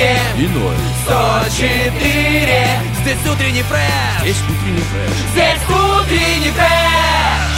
И ноль. 104 Здесь утренний фреш Здесь утренний фреш. Здесь утренний фреш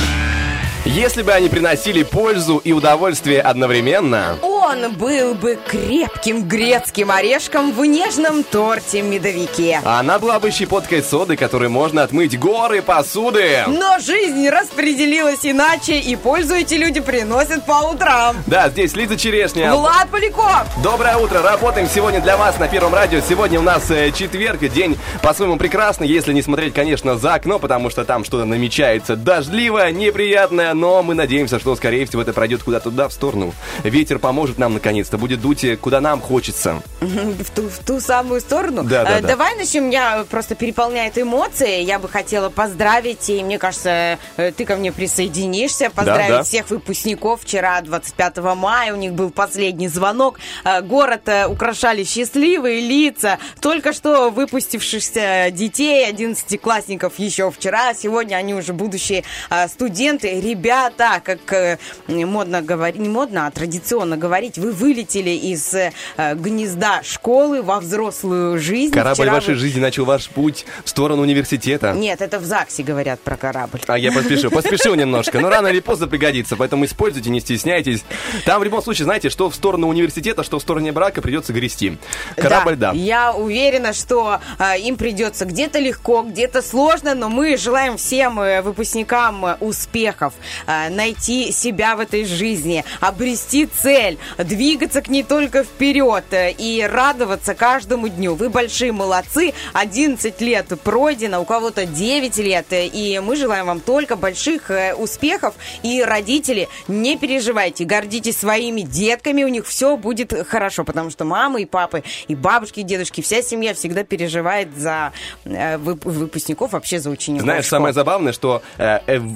Если бы они приносили пользу и удовольствие одновременно, Он был бы крепким грецким орешком в нежном торте-медовике. она была бы щепоткой соды, которой можно отмыть горы посуды. Но жизнь распределилась иначе, и пользу эти люди приносят по утрам. Да, здесь Лиза Черешня. Влад Поляков! Доброе утро, работаем сегодня для вас на Первом радио. Сегодня у нас э, четверг, день по-своему прекрасный, если не смотреть, конечно, за окно, потому что там что-то намечается дождливое, неприятное, но мы надеемся, что, скорее всего, это пройдет куда-то туда, в сторону. Ветер поможет нам, наконец-то, будет дуть, э, куда нам хочется. В ту, в ту самую сторону. Да, да, Э, да. Давай начнем. Меня просто переполняет эмоции. Я бы хотела поздравить, и мне кажется, э, ты ко мне присоединишься. Поздравить да. всех выпускников. Вчера, 25 мая, у них был последний звонок. Город украшали счастливые лица. Только что выпустившихся детей, 11-классников еще вчера. Сегодня они уже будущие студенты. Ребята, как модно говорить, не модно, а традиционно говорить, вы вылетели из э, гнезда школы во взрослую жизнь. Корабль Вчера вашей вы- жизни начал ваш путь в сторону университета. Нет, это в ЗАГСе говорят про корабль. А я поспешил, поспешил немножко, но рано или поздно пригодится, поэтому используйте, не стесняйтесь. Там в любом случае, знаете, что в сторону университета, что в стороне брака придется грести. Корабль, да. Я уверена, что э, им придется где-то легко, где-то сложно, но мы желаем всем э, выпускникам э, успехов, э, найти себя в этой жизни, обрести цель, двигаться к ней только вперед э, и радоваться каждому дню. Вы большие молодцы, 11 лет пройдено, у кого-то 9 лет, э, и мы желаем вам только больших э, успехов. И родители, не переживайте, гордитесь своими детками, у них все будет хорошо, потому что мамы и папы, и бабушки, и дедушки, вся семья всегда переживает за э, вып- выпускников, вообще за учеников. Знаешь, школ. самое забавное, что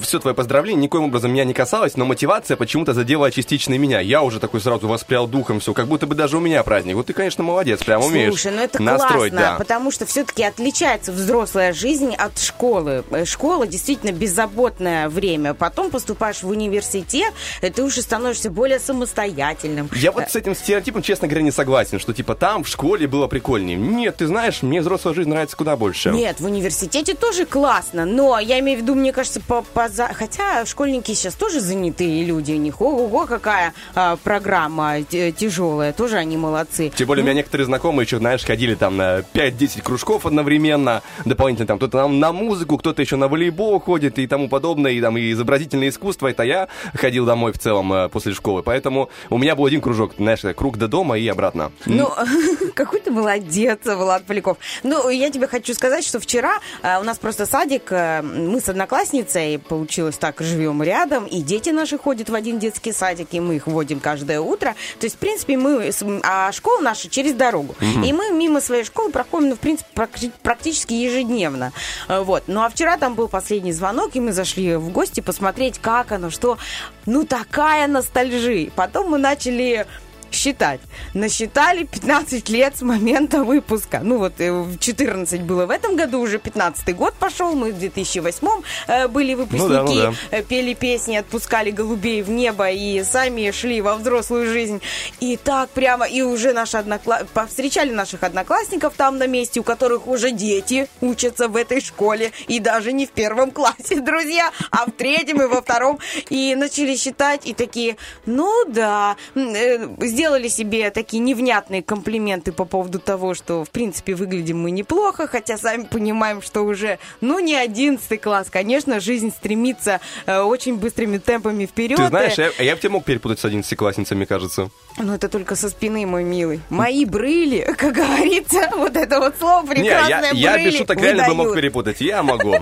все твое поздравление никоим образом меня не касалось, но мотивация почему-то задела частично меня. Я уже такой сразу воспрял духом, все, как будто бы даже у меня праздник. Вот ты, конечно, молодец, прям умеешь Слушай, ну это настроить, классно, да. потому что все-таки отличается взрослая жизнь от школы. Э, Школа действительно беззаботное время. Потом поступаешь в университет, и ты уже становишься более самостоятельным. Я вот с этим стереотипом, честно говоря, не согласен, что типа там в школе было прикольнее. Нет, ты знаешь, мне взрослая жизнь нравится куда больше. Нет, в университете тоже классно, но я имею в виду, мне кажется, по, по хотя школьники сейчас тоже занятые люди, у них ого-го какая а, программа т- тяжелая, тоже они молодцы. Тем более, у меня некоторые знакомые еще, знаешь, ходили там на 5-10 кружков одновременно, дополнительно там кто-то там на музыку, кто-то еще на волейбол ходит и тому подобное, и там и изобразительное искусство. Это я ходил домой в целом э, после школы, поэтому у меня был один кружок, знаешь, круг до дома и обратно. Ну, какой ты молодец, Влад Поляков. Ну, я тебе хочу сказать, что вчера э, у нас просто садик, э, мы с одноклассницей, получилось так, живем рядом, и дети наши ходят в один детский садик, и мы их водим каждое утро. То есть, в принципе, мы, а школа наша через дорогу. И мы мимо своей школы проходим, ну, в принципе, практи- практически ежедневно. Э, Вот. Ну, а вчера там был последний звонок, и мы зашли в гости посмотреть, как оно, что... Ну, такая ностальжи. Потом мы начали считать. Насчитали 15 лет с момента выпуска. Ну вот э, в 14 было в этом году, уже 15 год пошел. Мы в 2008 э, были выпускники, Ну да, ну да. э, пели песни, отпускали голубей в небо и сами шли во взрослую жизнь. И так прямо, и уже наши однокла... повстречали наших одноклассников там на месте, у которых уже дети учатся в этой школе. И даже не в первом классе, друзья, а в третьем и во втором. И начали считать, и такие, ну да, м, сделали себе такие невнятные комплименты по поводу того, что, в принципе, выглядим мы неплохо, хотя сами понимаем, что уже, ну, не одиннадцатый класс. Конечно, жизнь стремится э, очень быстрыми темпами вперед. Ты знаешь, Э, я, я бы тебя мог перепутать с одиннадцатиклассницами, кажется. Но это только со спины, мой милый. Мои брыли, как говорится, вот это вот слово Не, прекрасное я, я брыли без шуток реально бы мог перепутать. Я могу.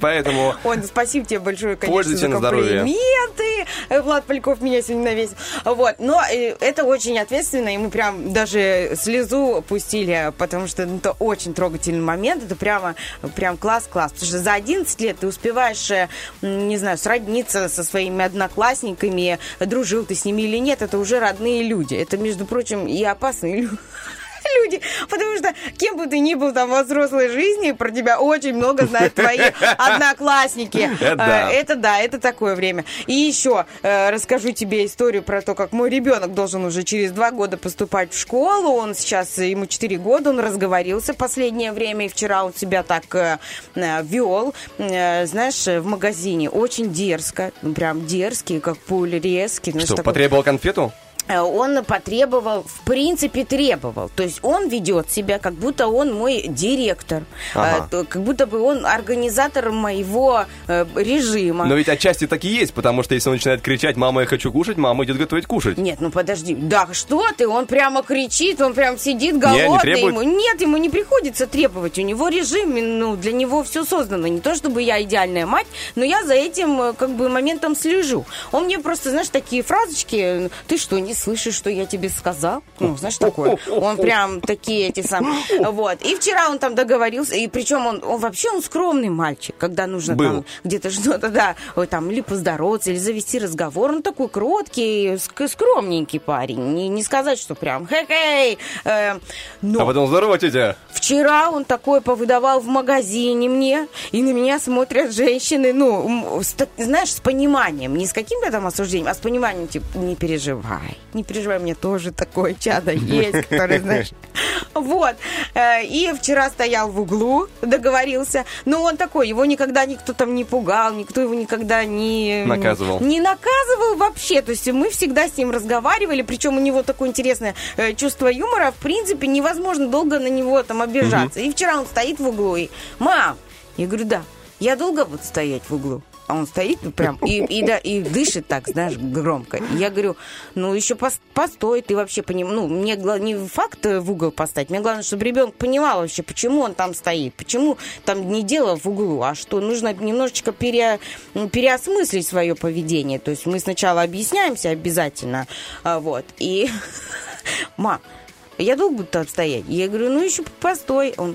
Поэтому... Ой, ну спасибо тебе большое, конечно, Пользуйте за комплименты. Влад Поляков меня сегодня навесил. Вот, но э, это очень ответственно, и мы прям даже слезу пустили, потому что ну, это очень трогательный момент. Это прямо, прям класс-класс. Потому что за 11 лет ты успеваешь, э, не знаю, сродниться со своими одноклассниками, дружил ты с ними или нет, это уже родные люди. Это, между прочим, и опасные люди люди, потому что кем бы ты ни был там во взрослой жизни, про тебя очень много знают твои одноклассники. Это да. Э, Это да, это такое время. И еще э, расскажу тебе историю про то, как мой ребенок должен уже через два года поступать в школу. Он сейчас, ему 4 года, он разговорился последнее время, и вчера он себя так э, вел, знаешь, в магазине. Очень дерзко, прям дерзкий, как пуль резкий. Что, потребовал конфету? Э, он потребовал, в принципе, требовал. То есть он ведет себя, как будто он мой директор, Ага. Э, то- как будто бы он организатор моего э, режима. Но ведь отчасти так и есть, потому что если он начинает кричать «мама, я хочу кушать», мама идет готовить кушать. Нет, ну подожди. Да, что ты? Он прямо кричит, он прям сидит не голодный. требует? ему. Нет, ему не приходится требовать. У него режим, ну, для него все создано. Не то, чтобы я идеальная мать, но я за этим как бы моментом слежу. Он мне просто, знаешь, такие фразочки, ты что, не слышишь, что я тебе сказал? Ну, знаешь, такое. Он прям такие эти самые. Вот. И вчера он там договорился, и причем он, он вообще он скромный мальчик, когда нужно Был. там где-то что-то, да, там, или поздороваться, или завести разговор. Он такой кроткий, ск- скромненький парень. Не, не сказать, что прям хе-хей. Э, но А потом «здорово, тетя». вчера он такой повыдавал в магазине мне, и на меня смотрят женщины, ну, с знаешь, с пониманием, не с каким-то там осуждением, а с пониманием, типа, не переживай, не переживай, мне тоже такое чадо есть, который, знаешь, вот. Э, И вчера стоял в углу, договорился. Но он такой, его никогда никто там не пугал, никто его никогда не... Наказывал. Не наказывал вообще. То есть мы всегда с ним разговаривали, причем у него такое интересное э, чувство юмора. В принципе, невозможно долго на него там обижаться. И вчера он стоит в углу и... Мам! Я говорю, да. Я долго буду стоять в углу? А он стоит ну, прям и, и, да, и дышит так, знаешь, громко. Я говорю, ну, еще пос- постой, ты вообще поним... Ну, мне не факт э, в угол поставить, мне главное, чтобы ребенок понимал вообще, почему он там стоит, почему там не дело в углу, а что нужно немножечко пере... м, переосмыслить свое поведение. То есть мы сначала объясняемся обязательно, а, вот, и... Мам, я долго буду там стоять? Я говорю, ну, еще постой. Он,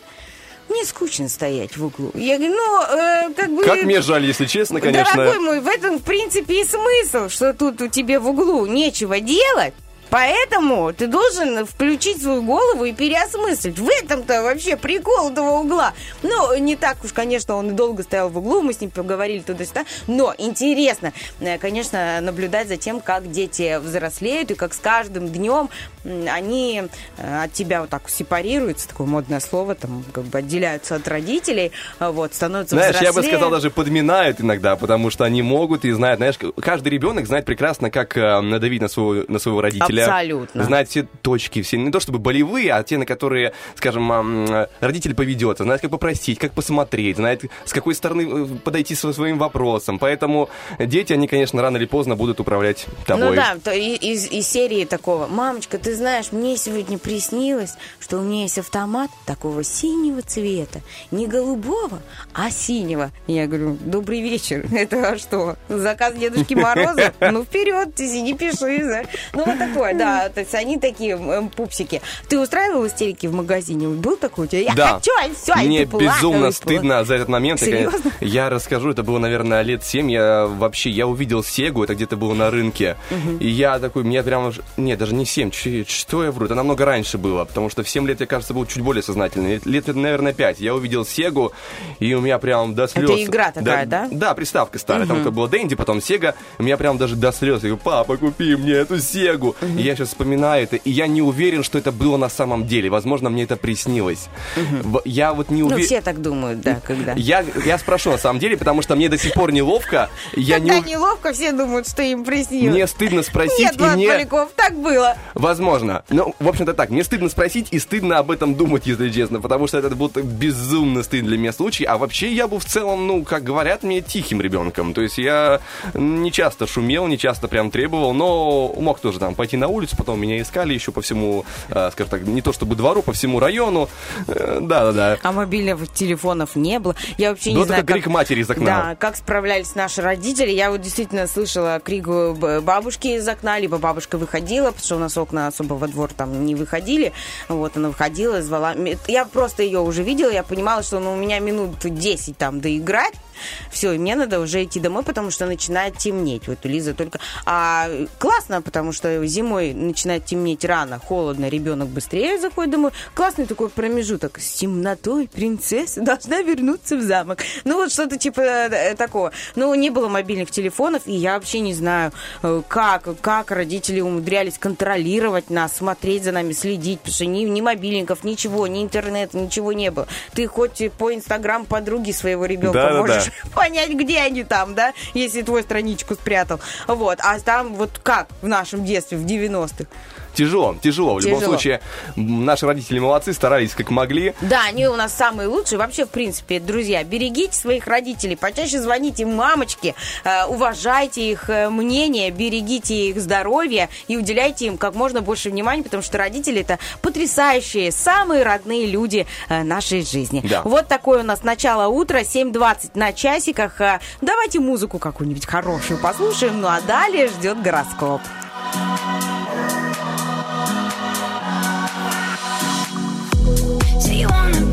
мне скучно стоять в углу. Я говорю, ну, э, как бы... Как мне жаль, если честно, конечно. Дорогой мой, в этом, в принципе, и смысл, что тут у тебя в углу нечего делать. Поэтому ты должен включить свою голову и переосмыслить. В этом-то вообще прикол этого угла. Ну, не так уж, конечно, он и долго стоял в углу, мы с ним поговорили туда-сюда. Но интересно, э, конечно, наблюдать за тем, как дети взрослеют и как с каждым днем они э, от тебя вот так сепарируются, такое модное слово, там как бы отделяются от родителей, а вот, становятся Знаешь, я бы взрослее. сказал, даже подминают иногда, потому что они могут и знают, знаешь, каждый ребенок знает прекрасно, как э, надавить на своего, на своего родителя. Абсолютно. Знает все точки, все, не то чтобы болевые, а те, на которые, скажем, ам, родитель поведется, знает, как попросить, как посмотреть, знает, с какой стороны э, подойти со своим вопросом. Поэтому дети, они, конечно, рано или поздно будут управлять тобой. Ну да, то и- из, из серии такого. Мамочка, ты знаешь, мне сегодня приснилось, что у меня есть автомат такого синего цвета. Не голубого, а синего. Я говорю, добрый вечер. Это что, заказ Дедушки Мороза? Ну, вперед, ты сиди, пиши. знаешь. Ну, вот такое, да. То есть они такие м, пупсики. Ты устраивал истерики в магазине? Был такой у тебя? Я Да. хочу, и все, и Мне ты безумно и плакала. стыдно за этот момент. Я, Серьезно? Я расскажу, это было, наверное, лет 7. Я вообще, я увидел Сегу, это где-то было на рынке. И я такой, мне прямо... ж- Нет, даже не 7, чуть- что я вру, это намного раньше было. Потому что в 7 лет, я, кажется, был чуть более сознательный. Лет, наверное, 5. Я увидел Сегу, и у меня прям до слез... игра такая, да? Да, приставка старая. Там как было Дэнди, потом Сега. У меня прям даже до слез. Я говорю, папа, купи мне эту Сегу. И я сейчас вспоминаю это, и я не уверен, что это было на самом деле. Возможно, мне это приснилось. В- Я вот не Ну, уверен... все так думают, да, когда. Я, я спрошу на самом деле, потому что мне до сих пор неловко. Я не, Когда ув- неловко, все думают, что им приснилось. Мне стыдно спросить, Нет, Влад мне... Поляков, так было. Возможно. Возможно. Ну, в общем-то так, мне стыдно спросить и стыдно об этом думать, если честно, потому что это будет безумно стыдно для меня случай. А вообще я был в целом, ну, как говорят мне, тихим ребенком. То есть я не часто шумел, не часто прям требовал, но мог тоже там пойти на улицу, потом меня искали еще по всему, э, скажем так, не то чтобы двору, по всему району. Э, да-да-да. А мобильных телефонов не было. Я вообще не Был знаю, крик матери из окна. Да, как справлялись наши родители. Я вот действительно слышала крик бабушки из окна, либо бабушка выходила, потому что у нас окна особо во двор там не выходили. Вот она выходила, звала. Я просто ее уже видела, я понимала, что ну, у меня минут 10 там доиграть. Все, и мне надо уже идти домой, потому что начинает темнеть. Вот у Лизы только... А классно, потому что зимой начинает темнеть рано, холодно, ребенок быстрее заходит домой. Классный такой промежуток. С темнотой принцесса должна вернуться в замок. Ну, вот что-то типа э, такого. Ну, не было мобильных телефонов, и я вообще не знаю, э, как, как родители умудрялись контролировать нас, смотреть за нами, следить, потому что ни, ни мобильников, ничего, ни интернета, ничего не было. Ты хоть по инстаграм подруги своего ребенка Да-да-да. можешь понять, где они там, да, если твой страничку спрятал. Вот. А там вот как в нашем детстве, в 90-х? Тяжело, тяжело. В любом случае, наши родители молодцы, старались как могли. Да, они у нас самые лучшие. Вообще, в принципе, друзья, берегите своих родителей, почаще звоните мамочке, э, уважайте их э, мнение, берегите их здоровье и уделяйте им как можно больше внимания, потому что родители это потрясающие, самые родные люди э, нашей жизни. Да. Вот такое у нас начало утра, 7.20 на часиках. Давайте музыку какую-нибудь хорошую послушаем, ну а далее ждет гороскоп. So you Say you wanna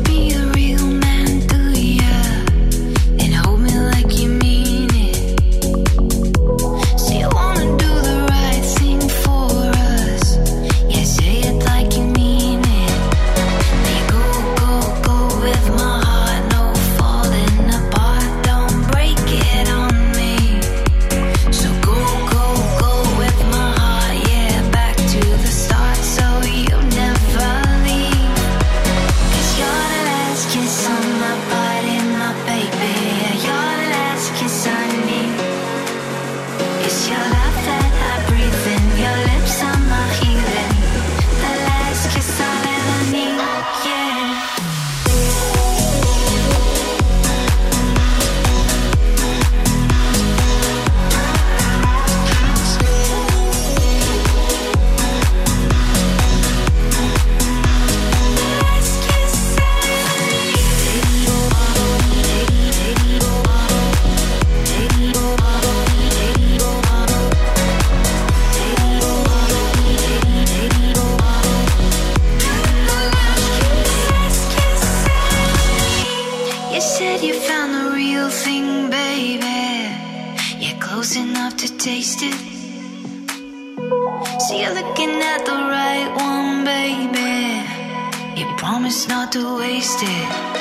to waste it.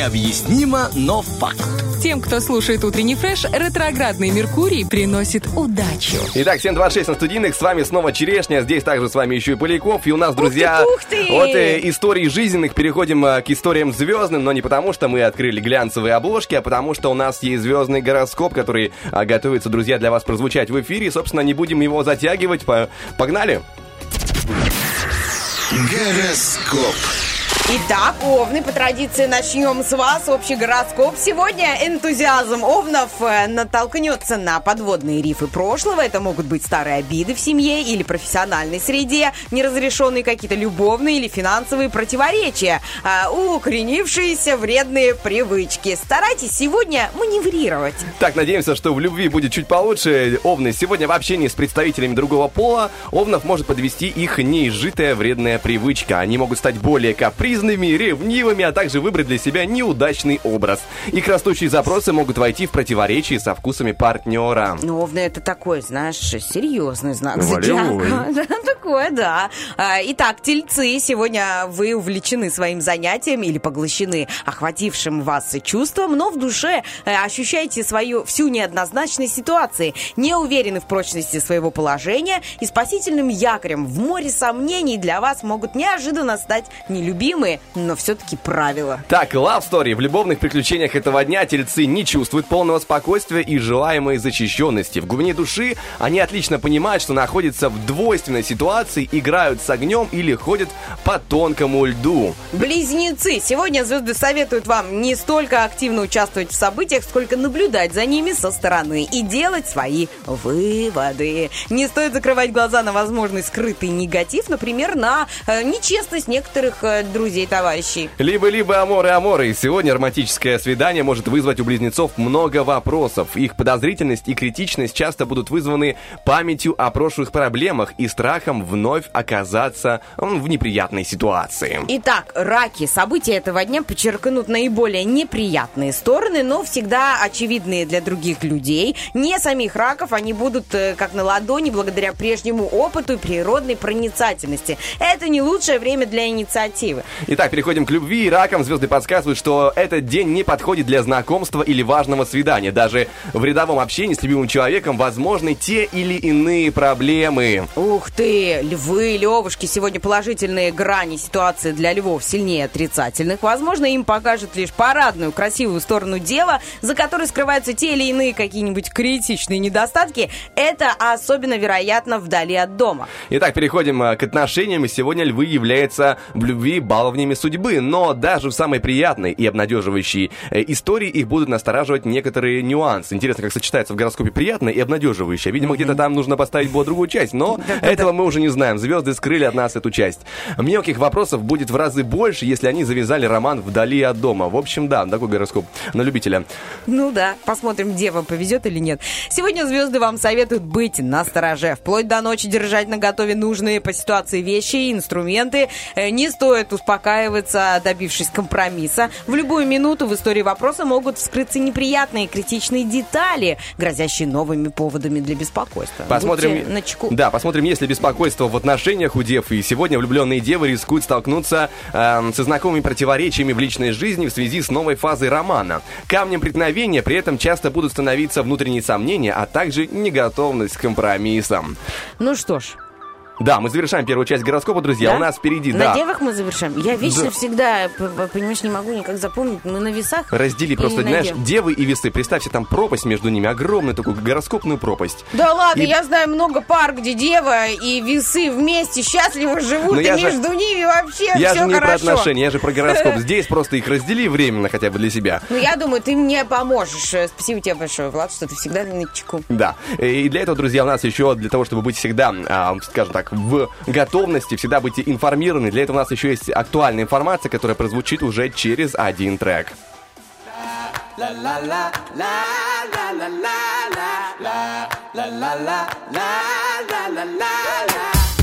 Необъяснимо, но факт. Тем, кто слушает утренний фреш, ретроградный Меркурий приносит удачу. Итак, 726 на студийных, с вами снова Черешня, здесь также с вами еще и Поляков, и у нас, друзья, ух ты! от э, истории жизненных переходим э, к историям звездным, но не потому, что мы открыли глянцевые обложки, а потому, что у нас есть звездный гороскоп, который а, готовится, друзья, для вас прозвучать в эфире, и, собственно, не будем его затягивать, По- погнали! Гороскоп. Итак, Овны, по традиции начнем с вас. Общий гороскоп. Сегодня энтузиазм Овнов э, натолкнется на подводные рифы прошлого. Это могут быть старые обиды в семье или профессиональной среде, неразрешенные какие-то любовные или финансовые противоречия, а, укоренившиеся вредные привычки. Старайтесь сегодня маневрировать. Так, надеемся, что в любви будет чуть получше. Овны, сегодня в общении с представителями другого пола Овнов может подвести их неизжитая вредная привычка. Они могут стать более капризными, ревнивыми, а также выбрать для себя неудачный образ. Их растущие запросы могут войти в противоречие со вкусами партнера. Ну, Овны это такой, знаешь, серьезный знак зодиака. Такое, да. А, Итак, тельцы, сегодня вы увлечены своим занятием или поглощены охватившим вас чувством, но в душе э, ощущаете свою всю неоднозначность ситуации, не уверены в прочности своего положения и спасительным якорем в море сомнений для вас могут неожиданно стать нелюбимые, но все-таки правила. Так, love story. В любовных приключениях этого дня тельцы не чувствуют полного спокойствия и желаемой защищенности. В глубине души они отлично понимают, что находятся в двойственной ситуации, играют с огнем или ходят по тонкому льду. Близнецы. Сегодня звезды советуют вам не столько активно участвовать в событиях, сколько наблюдать за ними со стороны и делать свои выводы. Не стоит закрывать глаза на возможный скрытый негатив, например, на э, нечестность некоторых э, друзей, товарищей. Либо-либо аморы аморы. Сегодня романтическое свидание может вызвать у близнецов много вопросов. Их подозрительность и критичность часто будут вызваны памятью о прошлых проблемах и страхом вновь оказаться в неприятной ситуации. Итак, раки. События этого дня подчеркнут наиболее неприятные стороны, но всегда очевидные для других людей. Не самих раков, они будут э, как на ладони благодаря прежнему опыту и природной проницательности. Это не лучшее время для инициативы. Итак, переходим к любви. И ракам звезды подсказывают, что этот день не подходит для знакомства или важного свидания. Даже в рядовом общении с любимым человеком возможны те или иные проблемы. Ух ты, львы, левушки, сегодня положительные грани ситуации для львов сильнее отрицательных. Возможно, им покажет лишь парадную, красивую сторону дела, за которой скрываются те или иные какие-нибудь критичные недостатки. Это особенно вероятно вдали от дома. Итак, переходим э, к отношениям. И сегодня львы являются в любви баловнями судьбы. Но даже в самой приятной и обнадеживающей э, истории их будут настораживать некоторые нюансы. Интересно, как сочетается в гороскопе приятное и обнадеживающее. Видимо, где-то там нужно поставить было другую часть. Но этого мы уже не знаем. Звезды скрыли от нас эту часть. Мелких вопросов будет в разы больше, если они завязали роман вдали от дома. В общем, да, такой гороскоп на любителя. Ну да, посмотрим, где вам повезет или нет. Сегодня звезды вам советуют быть на стороже. Вплоть до ночи держать на готове нужные по ситуации вещи и инструменты. Э, Не стоит успокаиваться, добившись компромисса. В любую минуту в истории вопроса могут вскрыться неприятные критичные детали, грозящие новыми поводами для беспокойства. Посмотрим. Будьте начеку. Да, посмотрим, есть ли беспокойство в отношениях у дев. И сегодня влюбленные девы рискуют столкнуться эм, со знакомыми противоречиями в личной жизни в связи с новой фазой романа. Камнем преткновения при этом часто будут становиться внутренние сомнения, а также неготовность к компромиссам. Ну что ж, Да, мы завершаем первую часть гороскопа, друзья. Да? У нас впереди, на да. девах мы завершаем. Я вечно Да. всегда, понимаешь, не могу никак запомнить. Мы на весах. Раздели просто, на знаешь, дев. девы и весы. Представьте, там пропасть между ними, огромную такую гороскопную пропасть. Да ладно, И- я знаю много пар, где дева и весы вместе счастливо живут, Но и я же- между ними вообще Я все же не про хорошо. отношения, я же про гороскоп. Здесь просто их раздели временно хотя бы для себя. Ну, я думаю, ты мне поможешь. Спасибо тебе большое, Влад, что ты всегда на чеку. Да. И для этого, друзья, у нас еще для того, чтобы быть всегда, а, скажем так, в готовности, всегда быть информированы, для этого у нас еще есть актуальная информация, которая прозвучит уже через один трек.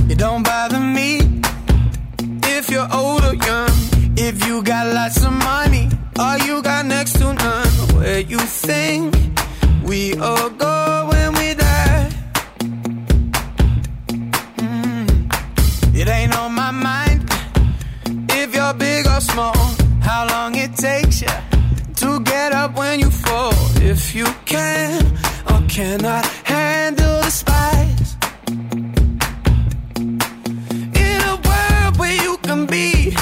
It don't bother me if you're old or young. If you got lots of money or you got next to none. Where you think we all go when we die. It ain't on my mind if you're big or small. How long it takes you to get up when you fall if you can or cannot handle the spice. In a world where you can be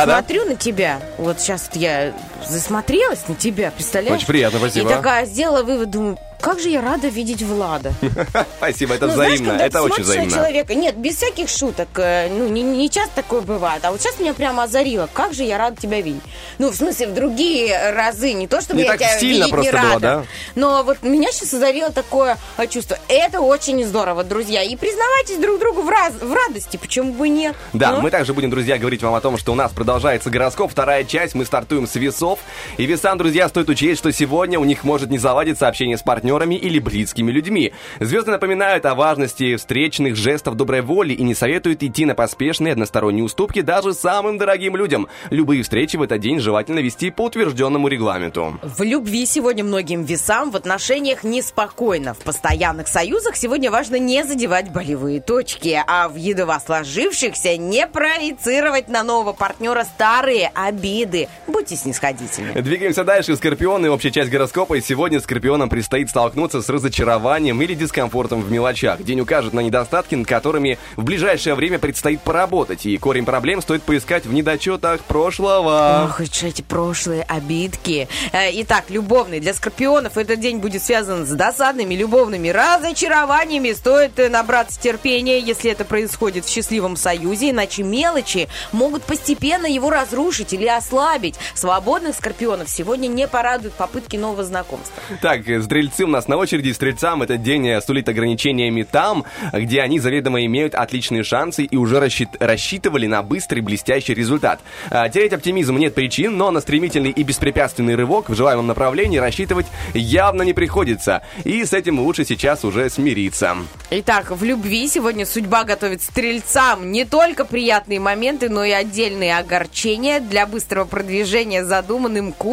вот Да-да. смотрю на тебя, вот сейчас вот я засмотрелась на тебя, представляешь? Очень приятно, спасибо. И такая сделала вывод, думаю, как же я рада видеть Влада. Спасибо, это Ну, взаимно. это очень взаимно. человека, нет, без всяких шуток, э, ну, не, не часто такое бывает, а вот сейчас меня прямо озарило, как же я рада тебя видеть. Ну, в смысле, в другие разы, не то, чтобы Не я так тебя сильно видеть просто не было, рада, да? но вот меня сейчас озарило такое э, чувство. Это очень здорово, друзья, и признавайтесь друг другу в, раз- в радости, почему бы нет? Да, Ну? мы также будем, друзья, говорить вам о том, что у нас продолжается гороскоп, вторая часть, мы стартуем с весов. И весам, друзья, стоит учесть, что сегодня у них может не заладиться общение с партнерами или близкими людьми. Звезды напоминают о важности встречных жестов доброй воли и не советуют идти на поспешные односторонние уступки даже самым дорогим людям. Любые встречи в этот день желательно вести по утвержденному регламенту. В любви сегодня многим весам, в отношениях неспокойно. В постоянных союзах сегодня важно не задевать болевые точки, а в едва сложившихся не проецировать на нового партнера старые обиды. Будьте снисходительны. Двигаемся дальше. Скорпионы, общая часть гороскопа. И сегодня скорпионам предстоит столкнуться с разочарованием или дискомфортом в мелочах. День укажет на недостатки, над которыми в ближайшее время предстоит поработать. И корень проблем стоит поискать в недочетах прошлого. Ох, эти прошлые обидки. Э, Итак, любовный. Для скорпионов этот день будет связан с досадными любовными разочарованиями. Стоит э, набраться терпения, если это происходит в счастливом союзе, иначе мелочи могут постепенно его разрушить или ослабить. Свободных скорпионов сегодня не порадуют попытки нового знакомства. Так, э, стрельцы у нас на очереди. Стрельцам этот день э, сулит ограничениями там, где они заведомо имеют отличные шансы и уже рассчит- рассчитывали на быстрый блестящий результат. А, терять оптимизм нет причин, но на стремительный и беспрепятственный рывок в желаемом направлении рассчитывать явно не приходится. И с этим лучше сейчас уже смириться. Итак, в любви сегодня судьба готовит стрельцам не только приятные моменты, но и отдельные огорчения для быстрого продвижения задуманным курсом.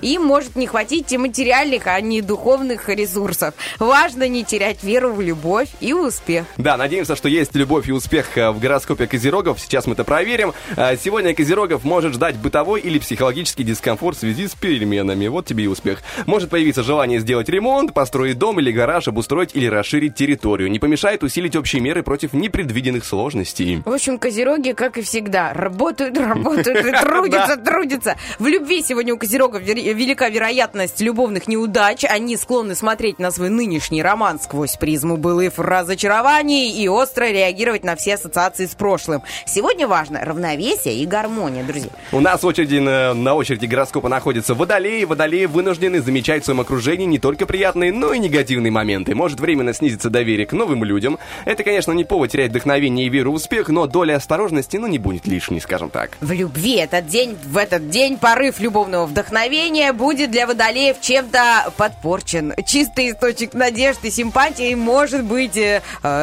Им может не хватить и материальных, а не духовных ресурсов. Важно не терять веру в любовь и успех. Да, надеемся, что есть любовь и успех э, в гороскопе Козерогов. Сейчас мы это проверим. А, Сегодня Козерогов может ждать бытовой или психологический дискомфорт в связи с переменами. Вот тебе и успех. Может появиться желание сделать ремонт, построить дом или гараж, обустроить или расширить территорию. Не помешает усилить общие меры против непредвиденных сложностей. В общем, козероги, как и всегда, работают, работают и трудятся, трудятся. В любви сегодня у козерогов велика вероятность любовных неудач. Они склонны смотреть на свой нынешний роман сквозь призму былых разочарований и остро реагировать на все ассоциации с прошлым. Сегодня важно равновесие и гармония, друзья. У нас очереди, на, на очереди гороскопа находится водолеи. Водолеи вынуждены замечать в своем окружении не только приятные, но и негативные моменты. Может временно снизиться доверие к новым людям. Это, конечно, не повод терять вдохновение и веру в успех, но доля осторожности, ну, не будет лишней, скажем так. В любви этот день, в этот день порыв любовного вдохновения будет для водолеев чем-то подпорчен. Чистый источник надежды симпатии может быть э,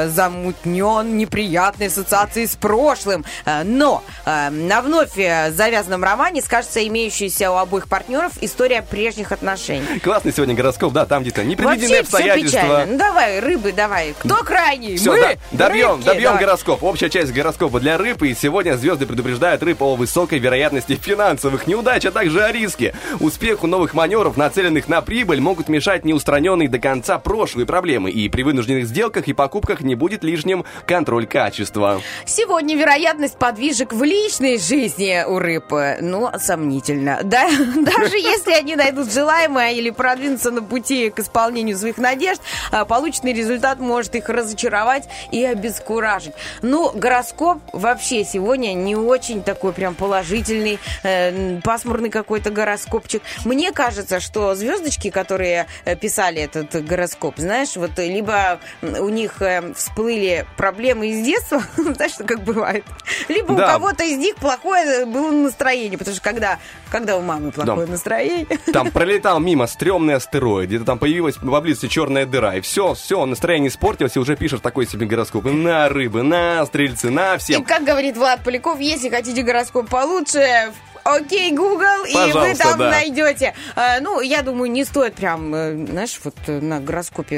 замутнен неприятной ассоциацией с прошлым. Э, но э, на вновь э, завязанном романе скажется имеющаяся у обоих партнеров история прежних отношений. Классный сегодня гороскоп, да, там где-то непредвиденные обстоятельства. Ну давай, рыбы, давай. Кто крайний? Все, Мы? добьем, Рыбки, добьем давай. гороскоп. Общая часть гороскопа для рыб. И сегодня звезды предупреждают рыб о высокой вероятности финансовых неудач, а также о риске. Успеху новых маневров, нацеленных на прибыль, могут мешать неустраненные до конца прошлые проблемы. И при вынужденных сделках и покупках не будет лишним контроль качества. Сегодня вероятность подвижек в личной жизни у рыб, э, ну, сомнительно. Да? Даже если они найдут желаемое или продвинутся на пути к исполнению своих надежд, а, полученный результат может их разочаровать и обескуражить. Ну, гороскоп вообще сегодня не очень такой прям положительный, э, пасмурный какой-то гороскопчик. Мне кажется, что звездочки, которые э, писали этот гороскоп, знаешь, вот э, либо у них э, всплыли проблемы из детства, знаешь, как бывает, либо Да. у кого-то из них плохое было настроение, потому что когда, когда у мамы плохое Да. настроение, Там пролетал мимо стрёмный астероид, где-то там появилась поблизости черная дыра, и все, все, настроение испортилось, и уже пишешь такой себе гороскоп. На рыбы, на стрельцы, на И всем. как говорит Влад Поляков, если хотите гороскоп получше, окей, Google, и вы Пожалуйста, там да. найдете. А, ну, я думаю, не стоит прям, э, знаешь, вот э, на гороскопе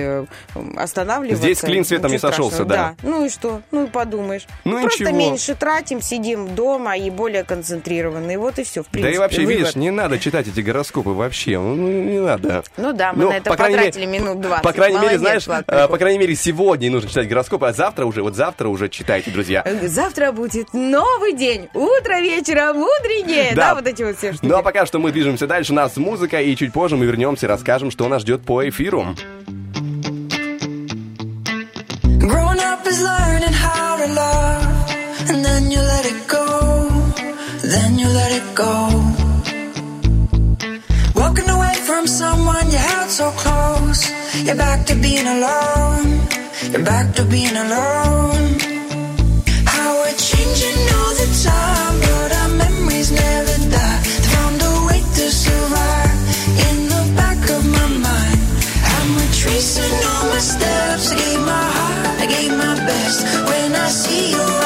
э, останавливаться. Здесь клин цветом не сошелся, страшного. да. Ну и что? Ну и подумаешь. Ну, Просто ничего. меньше тратим, сидим дома и более концентрированные. Вот и все, в принципе. да и вообще, вывод. видишь, не надо читать эти гороскопы вообще. Ну, не надо. Ну да, мы Ну, на это по потратили мере- минут 20. По крайней мере, Молодец, знаешь, Влад э, Поляков. по крайней мере, сегодня нужно читать гороскопы, а завтра уже, вот завтра уже читайте, друзья. Э, Завтра будет новый день. Утро вечера мудренее. Да, Да. вот эти вот все штуки. Ну а пока что мы движемся дальше, у нас музыка, и чуть позже мы вернемся и расскажем, что нас ждет по эфиру. Growing up is learning how to love, and then you let it go, then you let it go. Walking away from someone you held so close, you're back to being alone, you're back to being alone. How we're changing all the time, steps. I gave my heart, I gave my best. When I see you,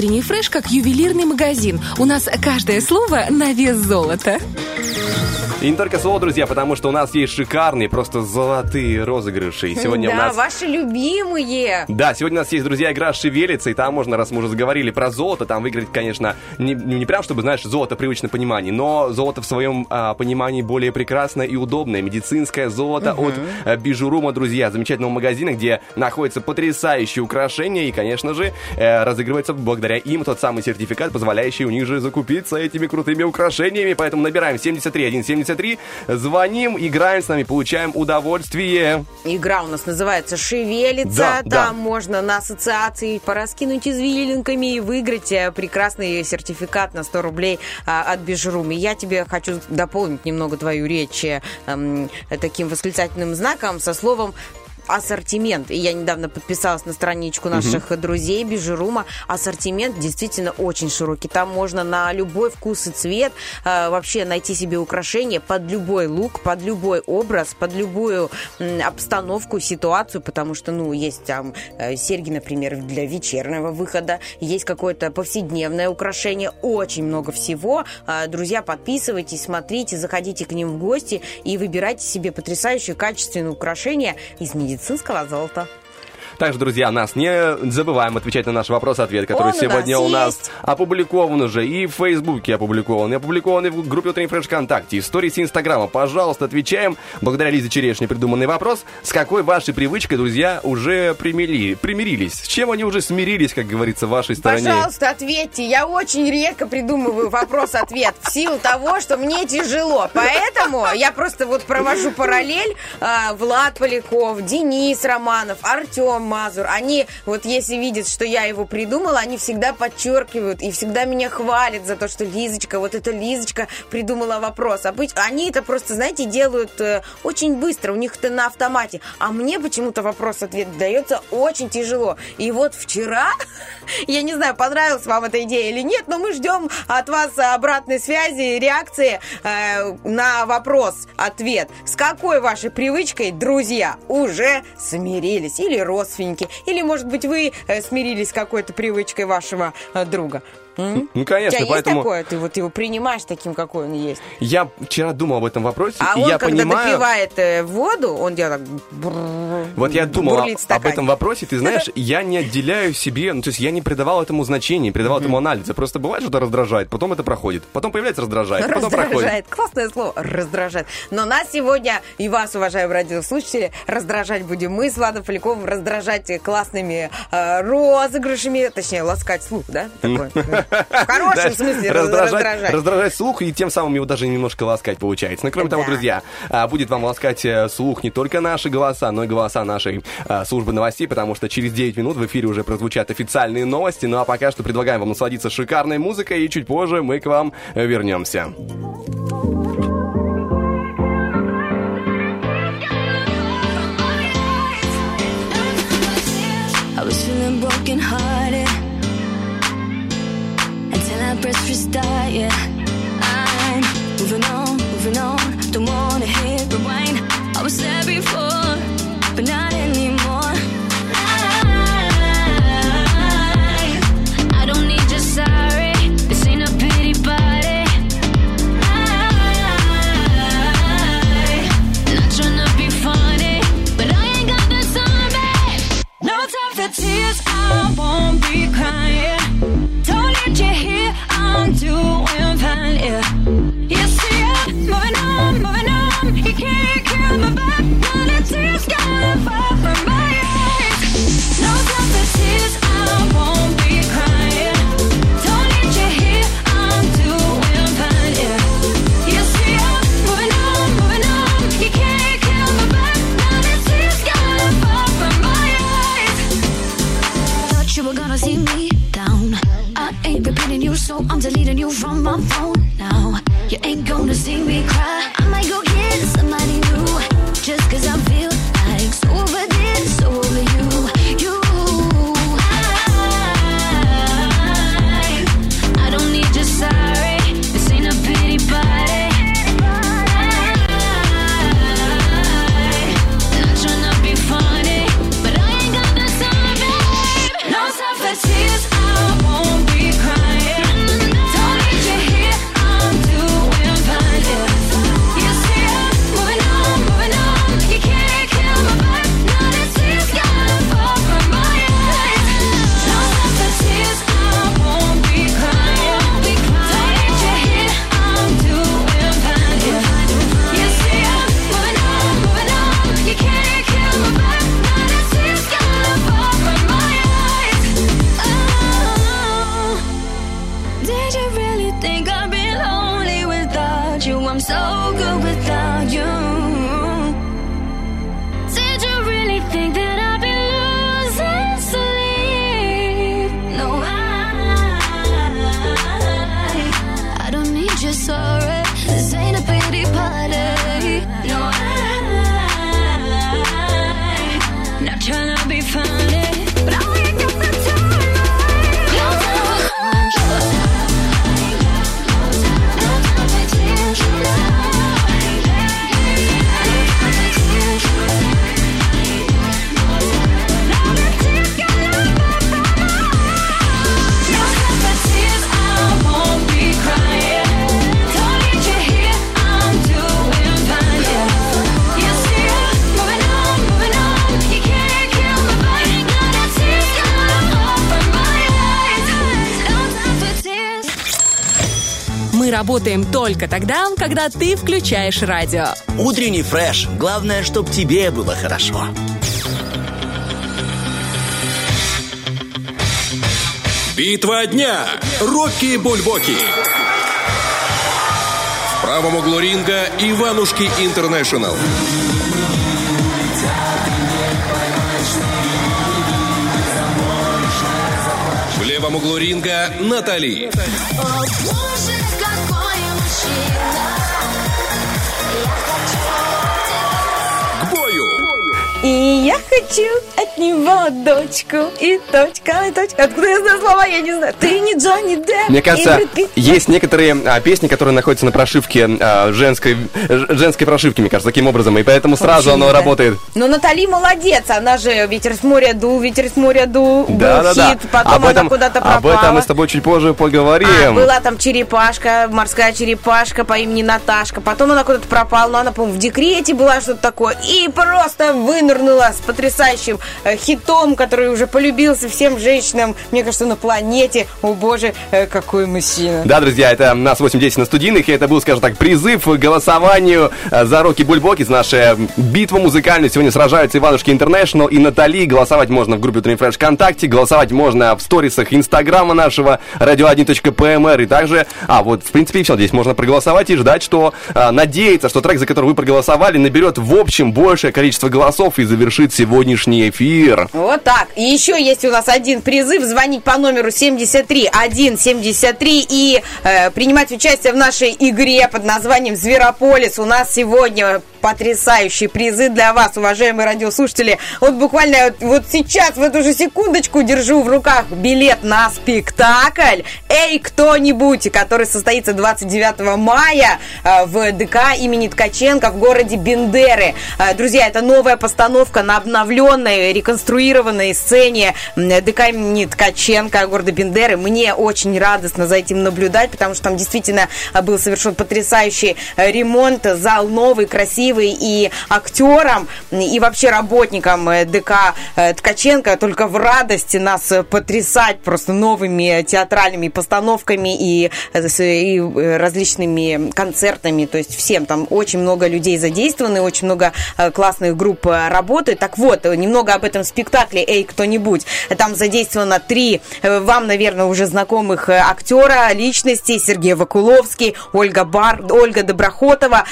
утренний фреш как ювелирный магазин. У нас каждое слово на вес золота. И не только слово, друзья, потому что у нас есть шикарные, просто золотые розыгрыши. И сегодня да, у нас... ваши любимые. Да, сегодня у нас есть, друзья, игра «Шевелится», и там можно, раз мы уже заговорили про золото, там выиграть, конечно, не, не прям, чтобы, знаешь, золото в привычном понимании, но золото в своем а, понимании более прекрасное и удобное. Медицинское золото от а, Бижурума, друзья, замечательного магазина, где находятся потрясающие украшения, и, конечно же, э, разыгрывается благодаря им тот самый сертификат, позволяющий у них же закупиться этими крутыми украшениями. Поэтому набираем 73 173, звоним, играем с нами, получаем удовольствие. Игра у нас называется «Шевелится». Да, Там да. можно на ассоциации пораскинуть извилинками и выиграть э, прекрасный сертификат на 100 рублей а, от Бижруми. Я тебе хочу дополнить немного твою речь э, эм, таким восклицательным знаком со словом ассортимент. И я недавно подписалась на страничку наших друзей Бижерума. Ассортимент действительно очень широкий. Там можно на любой вкус и цвет э, вообще найти себе украшение под любой лук, под любой образ, под любую м, обстановку, ситуацию, потому что, ну, есть там э, серьги, например, для вечернего выхода, есть какое-то повседневное украшение, очень много всего. Э, Друзья, подписывайтесь, смотрите, заходите к ним в гости и выбирайте себе потрясающие качественные украшения из медицинского золота. Также, друзья, нас не забываем отвечать на наш вопрос-ответ, который Он у сегодня нас у нас опубликован уже и в Фейсбуке опубликован, и опубликован и в группе Утренний Фреш ВКонтакте, и в сторис Инстаграма. Пожалуйста, отвечаем. Благодаря Лизе Черешне придуманный вопрос. С какой вашей привычкой, друзья, уже примирили, примирились? С чем они уже смирились, как говорится, в вашей стороне? Пожалуйста, ответьте. Я очень редко придумываю вопрос-ответ в силу того, что мне тяжело. Поэтому я просто вот провожу параллель. А, Влад Поляков, Денис Романов, Артем Мазур. Они вот если видят, что я его придумала, они всегда подчеркивают и всегда меня хвалят за то, что Лизочка, вот эта Лизочка придумала вопрос. Они это просто, знаете, делают э, очень быстро. У них это на автомате. А мне почему-то вопрос-ответ дается очень тяжело. И вот вчера, я не знаю, понравилась вам эта идея или нет, но мы ждем от вас обратной связи, реакции э, на вопрос-ответ. С какой вашей привычкой, друзья, уже смирились? Или родственники? Или, может быть, вы э, смирились с какой-то привычкой вашего э, друга? Ну, У конечно, тебя поэтому есть такое? Ты вот его принимаешь таким, какой он есть? я вчера думал об этом вопросе, А и он, я когда понимаю... допивает э, воду, он делает так... Вот я думал об этом вопросе, ты знаешь, я не отделяю себе, ну, то есть я не придавал этому значения, придавал этому анализа. Просто бывает, что-то раздражает, потом это проходит. Потом появляется раздражает, потом проходит. Раздражает. Классное слово. Раздражает. Но нас сегодня и вас, уважаемые радиослушатели, раздражать будем мы с Владом Поляковым, раздражать классными э, розыгрышами, точнее, ласкать слух, да? Такой. В хорошем смысле раз- раздражать, раздражать. слух и тем самым его даже немножко ласкать получается. Но кроме того, друзья, а, будет вам ласкать э, слух не только наши голоса, но и голоса нашей а, службы новостей, потому что через 9 минут в эфире уже прозвучат официальные новости. Ну а пока что предлагаем вам насладиться шикарной музыкой, и чуть позже мы к вам э, вернемся. I was feeling broken hearted только тогда, когда ты включаешь радио. Утренний фреш. Главное, чтобы тебе было хорошо. Битва дня. Рокки Бульбоки. В правом углу ринга Иванушки Интернешнл. В левом углу ринга Натали. О, И я хочу от него дочку и точка, и точка. Откуда я знаю слова, я не знаю. Ты не Джонни Депп. Мне кажется, есть некоторые а, песни, которые находятся на прошивке а, женской, женской прошивки, мне кажется, таким образом, и поэтому сразу Вообще оно не знаю. работает. Ну, Натали молодец, она же ветер с моря дул, ветер с моря дул, Да, был да, да. хит, потом об она этом, куда-то пропала. об этом мы с тобой чуть позже поговорим. А, была там черепашка, морская черепашка по имени Наташка. Потом она куда-то пропала, но она, по-моему, в декрете была, что-то такое. И просто вынырнула с потрясающим э, хитом, который уже полюбился всем женщинам, мне кажется, на планете. О боже, э, какой мужчина. Да, друзья, это нас 8-10 на студийных, и это был, скажем так, призыв к голосованию э, за Рокки Бульбокис, наша битва музыкальная. Сегодня сражаются Иванушки Интернешнл и Натали. Голосовать можно в группе Утренний Фреш ВКонтакте, голосовать можно в сторисах Инстаграма нашего, radio1.pmr, и также, а, вот, в принципе, все. Здесь можно проголосовать и ждать, что, э, надеяться, что трек, за который вы проголосовали, наберет в общем большее количество голосов и завершит сегодняшний эфир. Вот так. И еще есть у нас один призыв. Звонить по номеру 73 173 и э, принимать участие в нашей игре под названием «Зверополис». У нас сегодня потрясающие призы для вас, уважаемые радиослушатели. Вот буквально вот, вот сейчас, в эту же секундочку, держу в руках билет на спектакль «Эй, кто-нибудь», который состоится 29 мая э, в ДК имени Ткаченко в городе Бендеры. Э, Друзья, это новая постановка на обновленной, реконструированной сцене ДК имени Ткаченко города Бендеры. Мне очень радостно за этим наблюдать, потому что там действительно э, был совершен потрясающий э, ремонт. Зал новый, красивый, и актерам, и вообще работникам э, ДК Ткаченко только в радости нас потрясать просто новыми театральными постановками и, и различными концертами. То есть всем там очень много людей задействованы, очень много классных групп э, работает. Так вот, э, немного об этом спектакле «Эй, кто-нибудь». Там задействовано три э, вам, наверное, уже знакомых э, актера, личности. Сергей Вакуловский, Ольга Бар, Ольга Доброхотова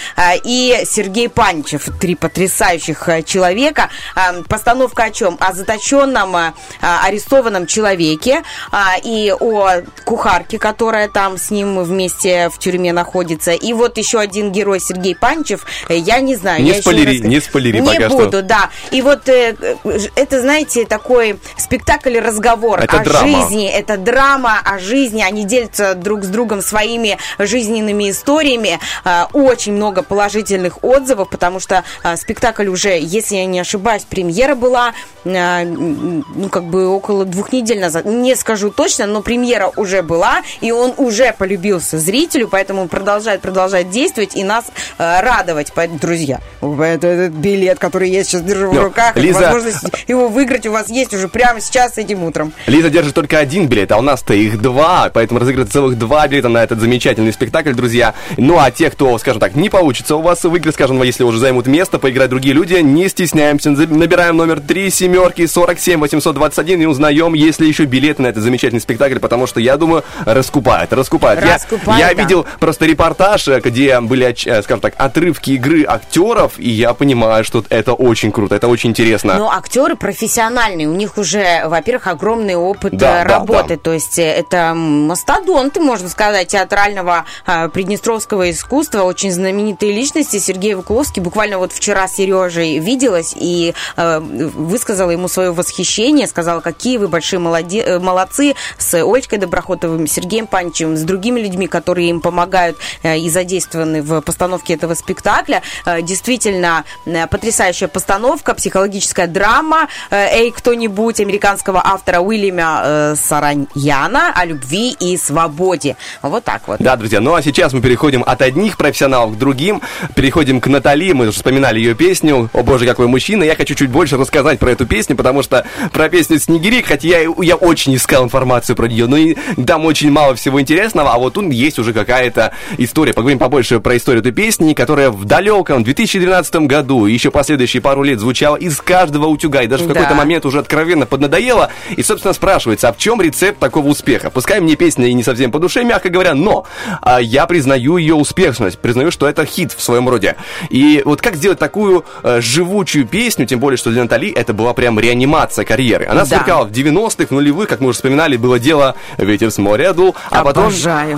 и Сергей Панчев. Три потрясающих человека. Э, Постановка о чем? О заточенном, арестованном человеке а, и о кухарке, которая там с ним вместе в тюрьме находится. И вот еще один герой Сергей Панчев. Я не знаю. Не спойлери, раз- не спойлери Не буду, да. И вот э, это, знаете, такой спектакль-разговор Это о драма. жизни. Это драма о жизни. Они делятся друг с другом своими жизненными историями. Э, Очень много положительных отзывов, потому что э, спектакль уже, если я не ошибаюсь, премьера была, э, ну, как бы около двух недель назад. Не скажу точно, но премьера уже была, и он уже полюбился зрителю, поэтому продолжает, продолжает действовать и нас э, радовать. Друзья, это, этот билет, который я сейчас держу в Ну, руках, Лиза- возможность его выиграть у вас есть уже прямо сейчас этим утром. Лиза держит только один билет, а у нас-то их два, поэтому разыграть целых два билета на этот замечательный спектакль, друзья. Ну а те, кто, скажем так, не получится у вас выиграть, скажем, если уже займут место, поиграть другие люди, не стесняемся, набираем номер 3 семерки 47 821 и узнаем, есть ли еще билеты на этот замечательный спектакль, потому что, я думаю, раскупают. Я- Раскупают, я, да. видел просто репортаж, э, где были, э, скажем так, отрывки игры актеров, и я понимаю, что это очень круто, это очень интересно. Но актеры профессиональные, у них уже, во-первых, огромный опыт Да, э, да, работы. да. То есть э, это мастодонты, можно сказать, театрального э, приднестровского искусства, очень знаменитые личности. Сергей Вакуловский буквально вот вчера с Сережей виделась и э, высказала ему свое восхищение, сказала, какие вы большие молоде- э, молодцы с Олечкой Доброхотовым, Сергеем Панчевым, с другими людьми, которые им помогают э, и задействованы в постановке этого спектакля. Э, Действительно, э, потрясающая постановка постановка, психологическая драма э, «Эй, кто-нибудь» американского автора Уильяма э, Сараньяна о любви и свободе. Вот так вот. Да, друзья, ну а сейчас мы переходим от одних профессионалов к другим, переходим к Натали, мы уже вспоминали ее песню «О боже, какой мужчина», я хочу чуть больше рассказать про эту песню, потому что про песню «Снегирик», хотя я, я очень искал информацию про нее, но и там очень мало всего интересного, а вот тут есть уже какая-то история, поговорим побольше про историю этой песни, которая в далеком 2012 году, еще последующие пару лет звучала из каждого утюга, и даже в Да. какой-то момент уже откровенно поднадоело, и, собственно, спрашивается, а в чем рецепт такого успеха? Пускай мне песня и не совсем по душе, мягко говоря, но а, я признаю ее успешность, признаю, что это хит в своем роде. И вот как сделать такую э, живучую песню, тем более, что для Натали это была прям реанимация карьеры. Она Да. сверкала в 90-х, в нулевых, как мы уже вспоминали, было дело «Ветер с моря дул», а потом,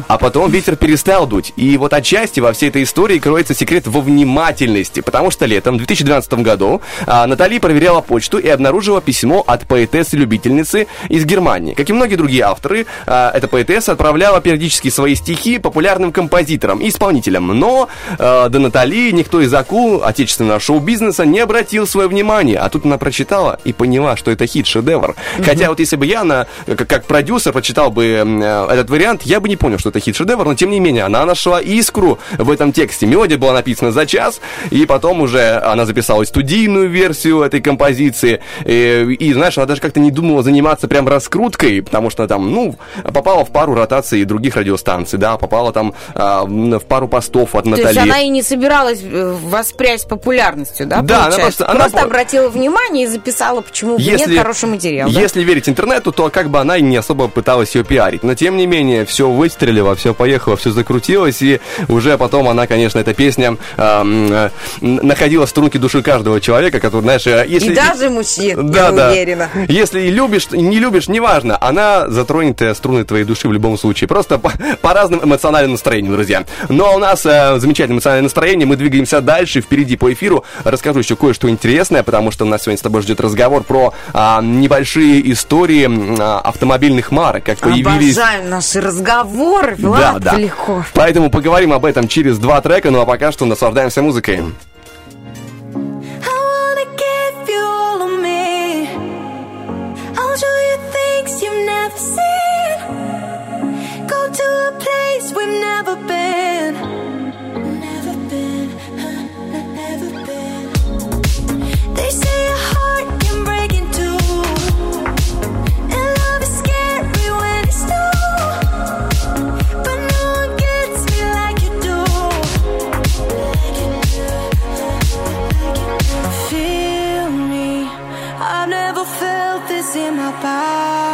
а потом ветер перестал дуть. И вот отчасти во всей этой истории кроется секрет во внимательности, потому что летом 2012 году а, Натали проверяла почту и обнаружила письмо от поэтессы-любительницы из Германии. Как и многие другие авторы, а, эта поэтесса отправляла периодически свои стихи популярным композиторам и исполнителям. Но а, до Натали никто из акул отечественного шоу-бизнеса не обратил свое внимание. А тут она прочитала и поняла, что это хит-шедевр. Хотя вот если бы я на, как, как продюсер прочитал бы этот вариант, я бы не понял, что это хит-шедевр, но тем не менее она нашла искру в этом тексте. Мелодия была написана за час, и потом уже она записала и студийную версию этой композиции. И, и, знаешь, она даже как-то не думала заниматься прям раскруткой, потому что там, ну, попала в пару ротаций других радиостанций, да, попала там а, в пару постов от То Натали. есть она и не собиралась э, воспрять популярностью, да, Да, она просто- она по- обратила внимание и записала, почему бы нет, хороший материал. да? Если верить интернету, то как бы она и не особо пыталась ее пиарить. Но тем не менее, все выстрелило, все поехало, все закрутилось, и уже потом она, конечно, эта песня э, находила струнки души каждого человека, который, знаешь, э, если... И даже мужчин, Да, я да. уверена. Если любишь, не любишь, неважно, она затронет э, струны твоей души в любом случае. Просто по, по разным эмоциональным настроениям, друзья. Ну а у нас э, замечательное эмоциональное настроение, мы двигаемся дальше, впереди по эфиру. Расскажу еще кое-что интересное, потому что у нас сегодня с тобой ждет разговор про а, небольшие истории а, автомобильных марок, как появились... Обожаю наши разговоры, Да, Влад да. Поляков. Поэтому поговорим об этом через два трека, ну а пока что наслаждаемся музыкой. Things you've never seen. Go to a place we've never been. Never been, never been. They say a heart can break in two. And love is scary when it's new. But no one gets me like you do. Like you Feel me. I've never felt this in my body.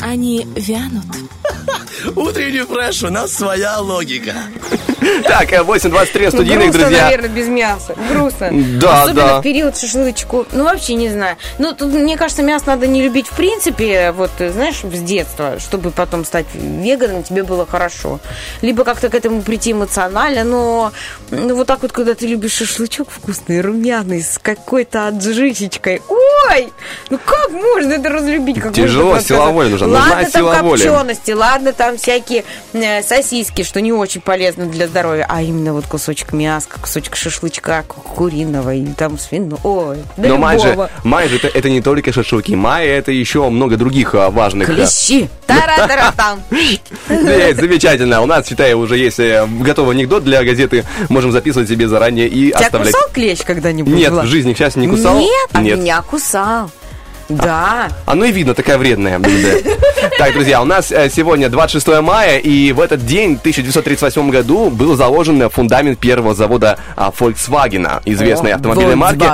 Они вянут. Утренний фреш, у нас своя логика. Так, э, 8.23 Ну, студийных, грустно, друзья. наверное, без мяса. Грустно. Да, Особенно да. в период шашлычку. Ну, вообще не знаю. Ну, тут, мне кажется, мясо надо не любить в принципе, вот, э, знаешь, с детства, чтобы потом стать веганом, тебе было хорошо. Либо как-то к этому прийти эмоционально, но ну, вот так вот, когда ты любишь шашлычок вкусный, румяный, с какой-то отжичечкой. Ой! Ну как можно это разлюбить? Как Тяжело, сила отказаться? воли нужна. Нужна Ладно, там сила воли. копчености, ладно, там всякие э, сосиски, что не очень полезно для здоровья, а именно вот кусочек мяска, кусочек шашлычка ку- куриного или там свиного. Ой, да Но май же, май же это, это не только шашлыки. Май это еще много других а, важных. а, Клещи. Тара-тара-там. Да, замечательно. У нас, считаю, уже есть э, готовый анекдот для газеты. Можем записывать себе заранее и Тебя оставлять. кусал клещ когда-нибудь? Нет, в жизни сейчас не кусал. Нет, а Нет. меня кусал. Да. Оно и видно, такая вредная. Так, друзья, у нас э, сегодня 26 мая, и в этот день, в 1938 году, был заложен фундамент первого завода а, Volkswagen, известной автомобильной марки.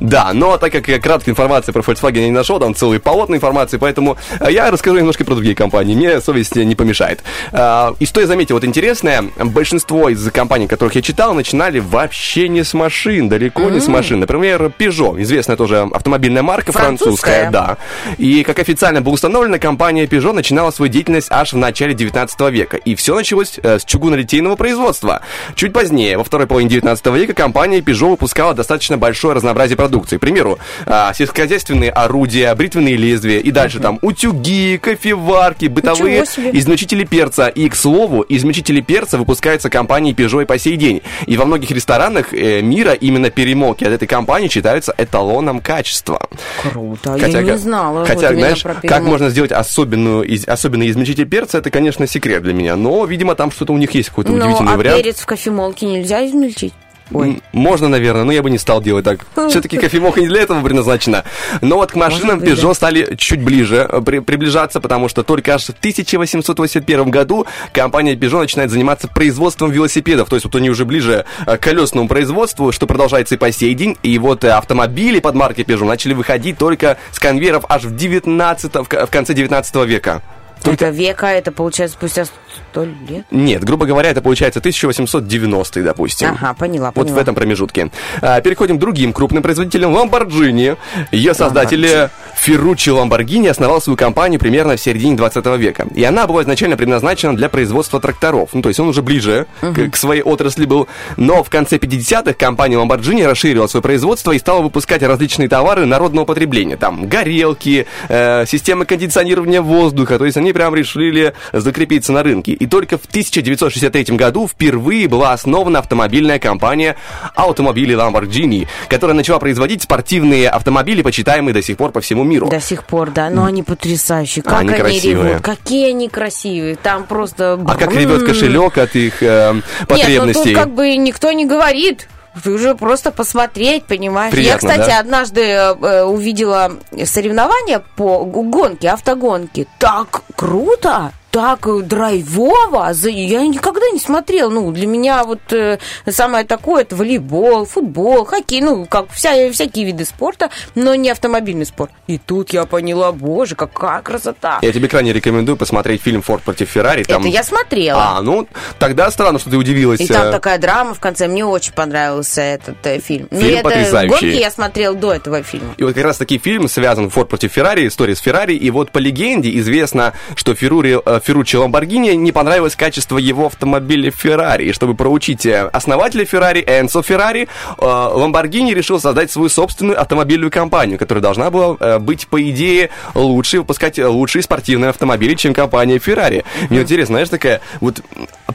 Да, но так как я краткой информации про Volkswagen я не нашел, там целый полотна информации, поэтому э, я расскажу немножко про другие компании. Мне совесть не помешает. И что я заметил, вот интересное, большинство из компаний, которых я читал, начинали вообще не с машин, далеко не с машин. Например, Peugeot, известная тоже автомобильная марка Французская. Да. И, как официально было установлено, компания Peugeot начинала свою деятельность аж в начале 19 века. И все началось э, с чугунолитейного производства. Чуть позднее, во второй половине 19 века, компания Peugeot выпускала достаточно большое разнообразие продукции. К примеру, а, сельскохозяйственные орудия, бритвенные лезвия и дальше там утюги, кофеварки, бытовые измельчители перца. И, к слову, измельчители перца выпускаются компанией Peugeot и по сей день. И во многих ресторанах э, мира именно перемолки от этой компании считаются эталоном качества. Круто. А я не знала. вот Хотя, именно знаешь, как можно сделать особенную, из- особенный измельчитель перца, это, конечно, секрет для меня. Но, видимо, там что-то у них есть какой-то Ну, удивительный а вариант. перец в кофемолке нельзя измельчить? Ой. Можно, наверное, но я бы не стал делать так. Все-таки кофемолка не для этого предназначена. Но вот к машинам быть, Peugeot стали чуть ближе э, при- приближаться, потому что только аж в 1881 году компания Peugeot начинает заниматься производством велосипедов. То есть вот они уже ближе э, к колесному производству, что продолжается и по сей день. И вот э, автомобили под маркой Peugeot начали выходить только с конвейеров аж в 19 в ко- в конце 19 века. Это века, это получается спустя сто лет? Нет, грубо говоря, это получается 1890 допустим. Ага, поняла, Вот поняла. в этом промежутке. А, переходим к другим крупным производителям. Lamborghini. Ее создатель Ферруччи Lamborghini основал свою компанию примерно в середине 20 века. И она была изначально предназначена для производства тракторов. Ну, то есть он уже ближе к, к своей отрасли был. Но в конце 50-х компания Lamborghini расширила свое производство и стала выпускать различные товары народного потребления. Там горелки, э, системы кондиционирования воздуха. То есть они прям решили закрепиться на рынке. И только в 1963 году впервые была основана автомобильная компания автомобилей Lamborghini, которая начала производить спортивные автомобили, почитаемые до сих пор по всему миру. До сих пор, да. Но они потрясающие. Как Они они, красивые. ревут. Какие они красивые. Там просто... А как ревет кошелек от их э, Нет, потребностей? ну тут как бы никто не говорит. Уже просто посмотреть, понимаешь? Приятно, Я, кстати, да? однажды э, увидела соревнования по гонке, автогонке. Так круто! Так э, драйвово! За- Я никогда не смотрела. Ну, для меня вот э, самое такое это волейбол, футбол, хоккей, ну, как вся, всякие виды спорта, но не автомобильный спорт. И тут я поняла, боже, какая красота! Я тебе крайне рекомендую посмотреть фильм «Форд против Феррари». Там... Это я смотрела. А, ну, тогда странно, что ты удивилась. И там э, такая драма в конце. Мне очень понравился этот э, фильм. Но Фильм это потрясающий. гонки я смотрел до этого фильма. И вот как раз таки фильм связан «Форд против Феррари», история с Феррари. И вот по легенде известно, что Феррури, Ферруччи Ламборгини не понравилось качество его автомобиля Феррари. И чтобы проучить э, основателя Феррари, Энцо Феррари, э, Ламборгини решил создать свою собственную автомобильную компанию, которая должна была э, быть, по идее, лучше, выпускать лучшие спортивные автомобили, чем компания Феррари. Мне интересно, знаешь, такая, вот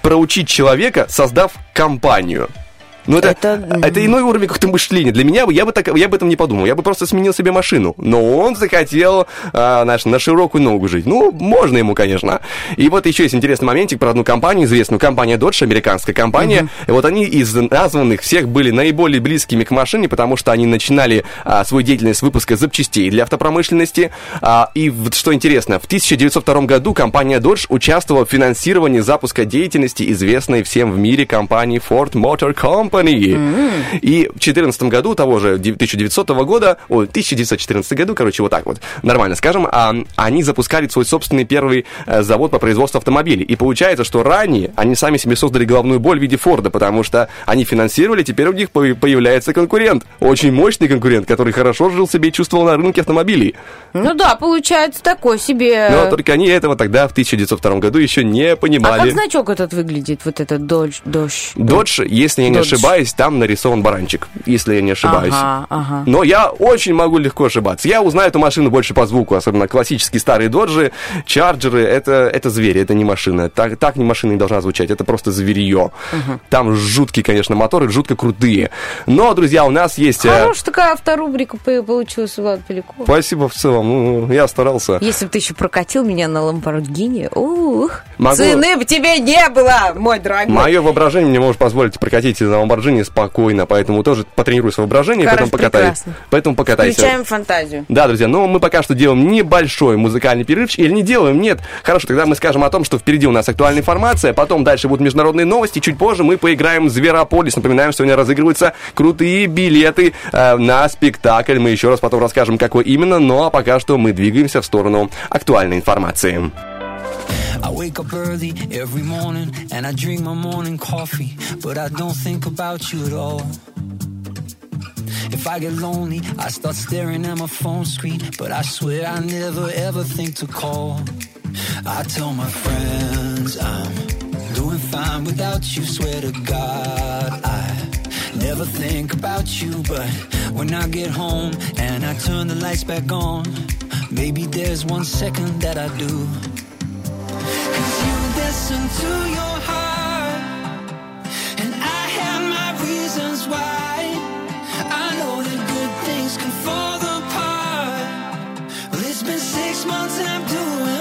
проучить человека, создав компанию. Ну, это, Это- это, иной уровень как-то мышления. Для меня, бы- я бы, так, я бы этом не подумал. Я бы просто сменил себе машину. Но он захотел а, знаешь, на широкую ногу жить. Ну, можно ему, конечно. И вот еще есть интересный моментик про одну компанию, известную компания Dodge, американская компания. И вот они из названных всех были наиболее близкими к машине, потому что они начинали а, свою деятельность с выпуска запчастей для автопромышленности. А, и вот что интересно, в 1902 году компания Dodge участвовала в финансировании запуска деятельности известной всем в мире компании Ford Motor Company. Company. И в 2014 году, того же 1900 года, ой, 1914 году, короче, вот так вот, нормально скажем, а, они запускали свой собственный первый э, завод по производству автомобилей. И получается, что ранее они сами себе создали головную боль в виде Форда, потому что они финансировали, теперь у них по- появляется конкурент. Очень мощный конкурент, который хорошо жил себе и чувствовал на рынке автомобилей. Ну да, получается такой себе... Но только они этого тогда, в 1902 году, еще не а понимали. как значок этот выглядит, вот этот дождь? дождь? Додж, если я не ошибаюсь, там нарисован баранчик, если я не ошибаюсь. Ага, ага. Но я очень могу легко ошибаться. Я узнаю эту машину больше по звуку, особенно классические старые доджи, чарджеры, это, это звери, это не машина. Так, так не машина не должна звучать, это просто зверье. Там жуткие, конечно, моторы, жутко крутые. Но, друзья, у нас есть... э, Хорошая такая авторубрика по- получилась у Влада. Спасибо в целом, ну, я старался. Если бы ты еще прокатил меня на Ламборгини, ух, Могу- цены бы тебе не было, мой дорогой. Мое воображение мне может позволить прокатить на Ламборджини спокойно, поэтому тоже потренируй свое воображение, Хорошо, поэтому покатай. прекрасно. Поэтому покатайся. Включаем фантазию. Да, друзья, но мы пока что делаем небольшой музыкальный перерывчик. Или не делаем, нет. Хорошо, тогда мы скажем о том, что впереди у нас актуальная информация, потом дальше будут международные новости, чуть позже мы поиграем в Зверополис. Напоминаем, что сегодня разыгрываются крутые билеты э, на спектакль. Мы еще раз потом расскажем, какой именно, но пока что мы двигаемся в сторону актуальной информации. I wake up early every morning and I drink my morning coffee, but I don't think about you at all. If I get lonely, I start staring at my phone screen, but I swear I never ever think to call. I tell my friends I'm doing fine without you, swear to God I never think about you, but when I get home and I turn the lights back on, maybe there's one second that I do. Months and I'm doing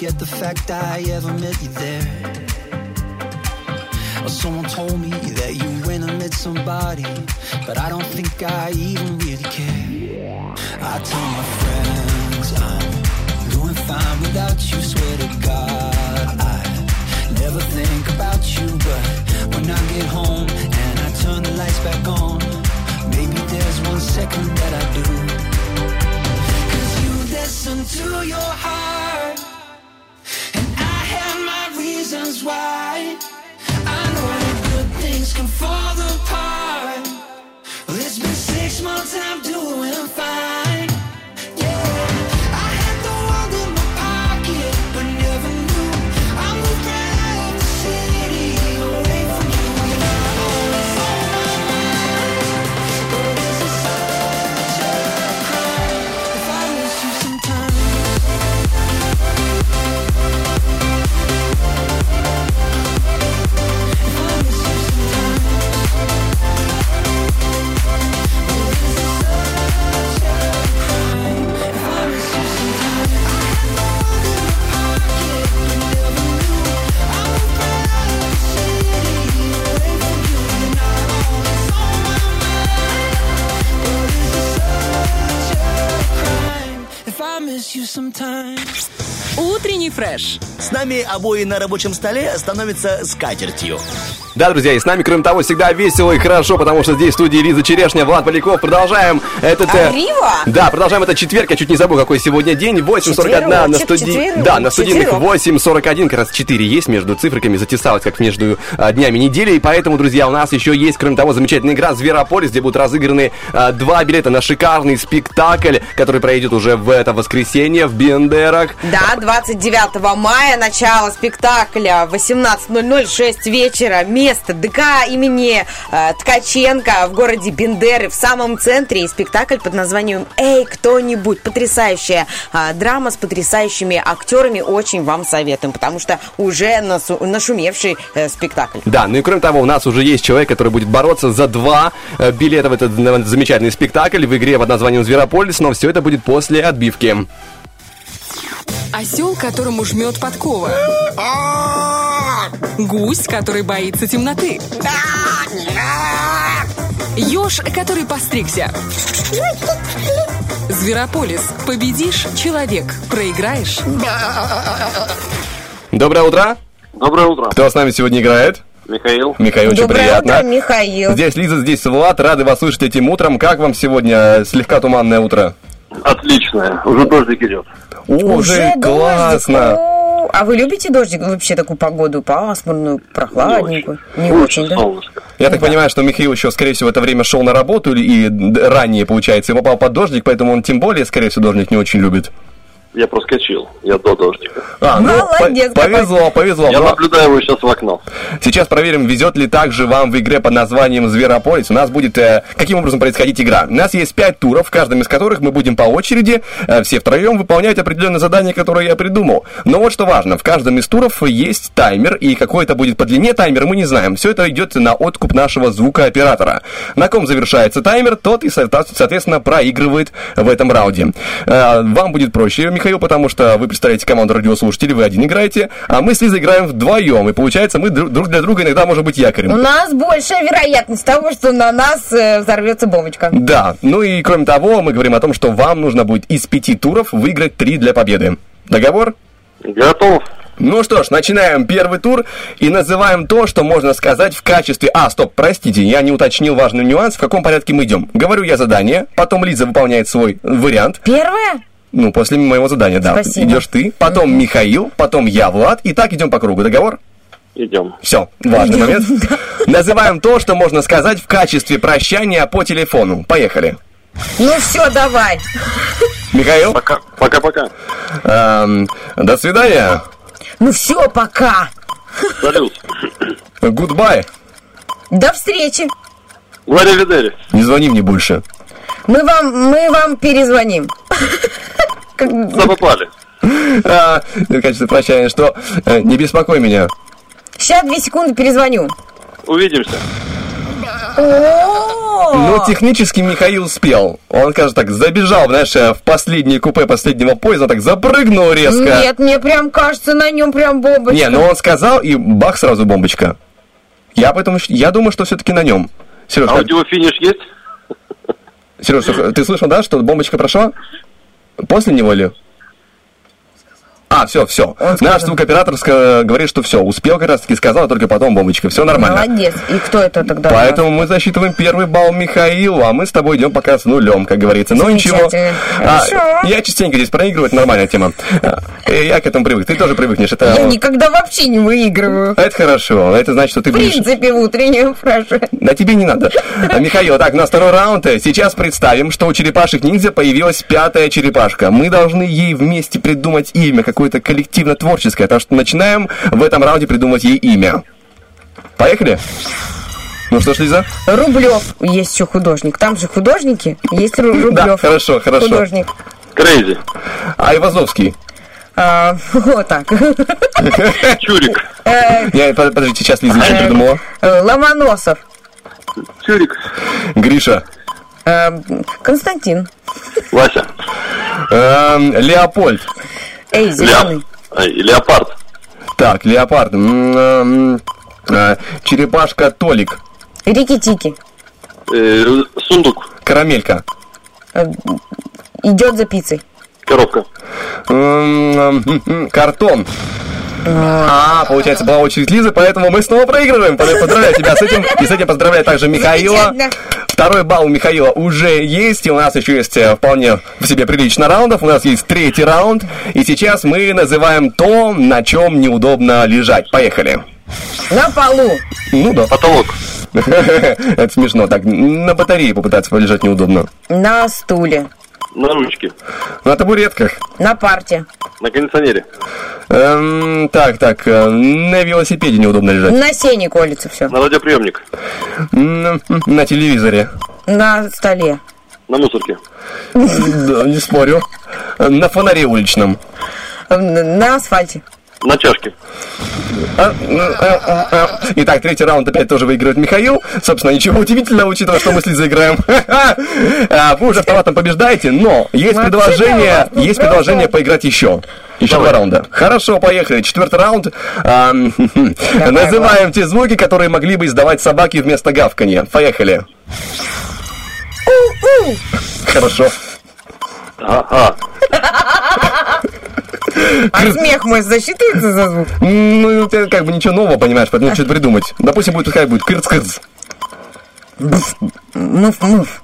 forget the fact I ever met you there. Someone told me that you went and met somebody, but I don't think I even really care. I tell my friends I'm doing fine without you, swear to God never think about you, but when I get home and I turn the lights back on, maybe there's one second that I do. Cause you listen to your heart, and I have my reasons why. I know that good things can fall apart. Well, it's been six months I'm doing fine. Утренний фреш. С нами обои на рабочем столе становятся скатертью. Да, друзья, и с нами, кроме того, всегда весело и хорошо, потому что здесь в студии Лиза Черешня, Влад Поляков. Продолжаем этот... э, Арива? Да, продолжаем этот четверг. Я чуть не забыл, какой сегодня день. 8.41 на студии... Да, на студийных четверок. 8.41. Как раз 4 есть между цифриками. Затесалось, как между а, днями недели. И поэтому, друзья, у нас еще есть, кроме того, замечательная игра «Зверополис», где будут разыграны а, два билета на шикарный спектакль, который пройдет уже в это воскресенье в Бендерах. Да, 29 мая, начало спектакля, 18.00, 6 вечера, место ДК имени э, Ткаченко в городе Бендеры, в самом центре, и спектакль под названием «Эй, кто-нибудь!» Потрясающая э, драма с потрясающими актерами, очень вам советуем, потому что уже насу- нашумевший э, спектакль. Да, ну и кроме того, у нас уже есть человек, который будет бороться за два э, билета в этот э, замечательный спектакль в игре под названием «Зверополис», но все это будет после отбивки. Осел, которому жмет подкова. Гусь, который боится темноты. Еж, который постригся. Зверополис. Победишь – человек. Проиграешь Доброе утро! Доброе утро. Кто с нами сегодня играет? Михаил. Михаил, очень Доброе приятно. утро, Михаил. Здесь Лиза, здесь Влад. Рады вас слышать этим утром. Как вам сегодня слегка туманное утро? Отлично. Уже дождик идет. Уже, дождик. классно. О, А вы любите дождик? Вообще такую погоду пасмурную, прохладненькую? Не очень, да? Солнышко. Я так понимаю, что Михаил еще, скорее всего, в это время шел на работу и д- ранее, получается, и попал под дождик, поэтому он тем более, скорее всего, дождик не очень любит. Я проскочил. Я до дождика. А, ну, Молодец по- повезло, повезло. Я Но наблюдаю его сейчас в окно. Сейчас проверим, везет ли также вам в игре под названием Зверополис. У нас будет э, каким образом происходить игра. У нас есть пять туров, в каждом из которых мы будем по очереди э, все втроем выполнять определенное задание, которое я придумал. Но вот что важно, в каждом из туров есть таймер, и какой это будет по длине таймер, мы не знаем. Все это идет на откуп нашего звукооператора. На ком завершается таймер, тот и, соответственно, соответственно, проигрывает в этом раунде. Э, Вам будет проще, Михаил, потому что вы представляете команду радиослушателей, вы один играете, а мы с Лизой играем вдвоем, и получается мы друг для друга иногда можем быть якорем. У нас большая вероятность того, что на нас э, взорвется бомбочка. Да, ну и кроме того, мы говорим о том, что вам нужно будет из пяти туров выиграть три для победы. Договор? Готов. Ну что ж, начинаем первый тур и называем то, что можно сказать в качестве... А, стоп, простите, я не уточнил важный нюанс, в каком порядке мы идем. Говорю я задание, потом Лиза выполняет свой вариант. Первое? Ну, после моего задания, да. Спасибо. Идешь ты, потом Михаил, потом я, Влад, и так идем по кругу. Договор? Идем. Все, важный момент. Называем то, что можно сказать в качестве прощания по телефону. Поехали. Ну все, давай. Михаил? Пока. Пока-пока. Эм, до свидания. Ну все, пока. Салют. Goodbye. До встречи. Варя Видери. Не звони мне больше. Мы вам, мы вам перезвоним. Запопали. А, в качестве прощания, что э, не беспокой меня. Сейчас две секунды перезвоню. Увидимся. О, Ну, технически Михаил успел. Он, скажем так, забежал, знаешь, э, в последнее купе последнего поезда, так запрыгнул резко. Нет, мне прям кажется, на нем прям бомбочка. Не, ну он сказал, и бах, сразу бомбочка. Я поэтому, я думаю, что все-таки на нем. Сереж, Аудиофиниш есть? Сереж, ты слышал, да, что бомбочка прошла? После него ли? А, все, все. Наш звукооператор говорит, что все, успел как раз таки сказал, а только потом бомбочка. Все нормально. Молодец. И кто это тогда? Поэтому мы засчитываем первый балл Михаилу, а мы с тобой идем пока с нулем, как говорится. Но ничего. А, я частенько здесь проигрываю, это нормальная тема. А, Я к этому привык. Ты тоже привыкнешь. Это, Я никогда вообще не выигрываю. это хорошо. Это значит, что ты В будешь... принципе, в утреннем фраже. На тебе не надо. А, Михаил, так, у нас второй раунд. Сейчас представим, что у черепашек ниндзя появилась пятая черепашка. Мы должны ей вместе придумать имя, какое-то коллективно-творческое. Так что начинаем в этом раунде придумывать ей имя. Поехали? Ну что ж, Лиза? Рублев. Есть еще художник. Там же художники. Есть Ру- Да, Рублев. хорошо, хорошо. Художник. Крейзи. Айвазовский. А, вот так. Чурик. Э, Я, под- подождите, сейчас Лиза еще придумала. э, Ломоносов. Чурик. Гриша. Э, Константин. Вася. Эм, Леопольд. Эй, зеленый. Ай, Леопард. Так, Леопард. Э, Черепашка Толик. Рики-тики. Э, сундук. Карамелька. Э, Идет за пиццей. Коробка. Картон. А, получается, была очередь Лизы, поэтому мы снова проигрываем. Поздравляю тебя с этим. И с этим поздравляю также Михаила. Второй балл у Михаила уже есть, и у нас еще есть э, вполне в себе прилично раундов. У нас есть третий раунд, и сейчас мы называем то, на чем неудобно лежать. Поехали. На полу. Ну да. Потолок. Это смешно. Так, на батарее попытаться полежать неудобно. На стуле. На ручке. На табуретках. На парте. На кондиционере. Эм, так, так, э, на велосипеде неудобно лежать. На сене колется все. На радиоприемник. М, На телевизоре. На столе. На мусорке. Да, не спорю. На фонаре уличном. На асфальте. На чашке. А, а, а. Итак, третий раунд опять тоже выигрывает Михаил. Собственно, ничего удивительного, учитывая, что мы с Лизой играем. Вы уже автоматом побеждаете, но есть предложение, есть предложение поиграть еще. Еще два раунда. Хорошо, поехали. Четвертый раунд. Называем те звуки, которые могли бы издавать собаки вместо гавканья. Поехали. Хорошо. Ага. А смех мой засчитывается за звук? Ну, это как бы ничего нового, понимаешь, поэтому что-то придумать. Допустим, будет пускай будет кырц-кырц. Муф-муф.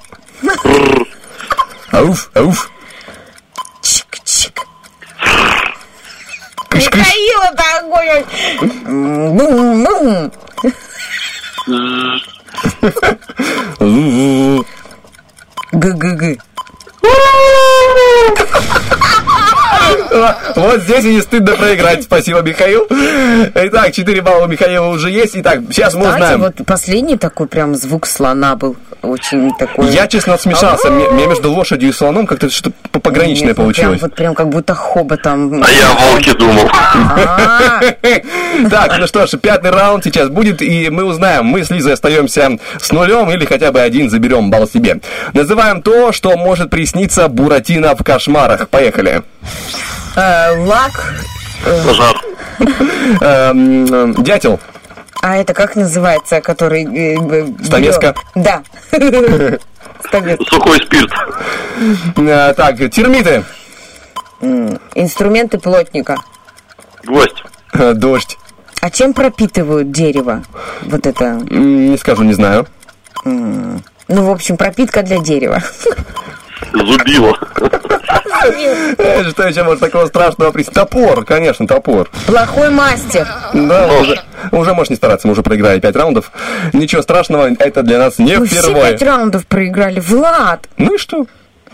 Ауф, ауф. Чик-чик. Кыш-кыш. Михаил, это огонь! Бум-бум. Г-г-г. Вот здесь и не стыдно проиграть. Спасибо, Михаил. Итак, 4 балла у Михаила уже есть. Итак, сейчас мы узнаем. вот последний такой прям звук слона был очень такой... Я, честно, смешался. Мне между лошадью и слоном как-то что-то пограничное ну получилось. Вот прям как будто хоботом. А я о волке думал. Так, ну что ж, пятый раунд сейчас будет, и мы узнаем, мы с Лизой остаемся с нулем или хотя бы один заберем балл себе. Называем то, что может присниться Буратино в кошмарах. Поехали. э, Лак. Пожар. Эм, Дятел. А это как называется, который... э, Стамеска. Да. Сухой спирт. Э, Так, термиты. Инструменты плотника. Гвоздь. Дождь. А чем пропитывают дерево? Вот это. Не скажу, не знаю. Ну, в общем, пропитка для дерева. Зубило. Э, Что еще может такого страшного присниться? Топор, конечно, топор. Плохой мастер. Да, уже, уже можешь не стараться, мы уже проиграли 5 раундов. Ничего страшного, это для нас не все впервые. пять раундов проиграли. Влад. Ну и что?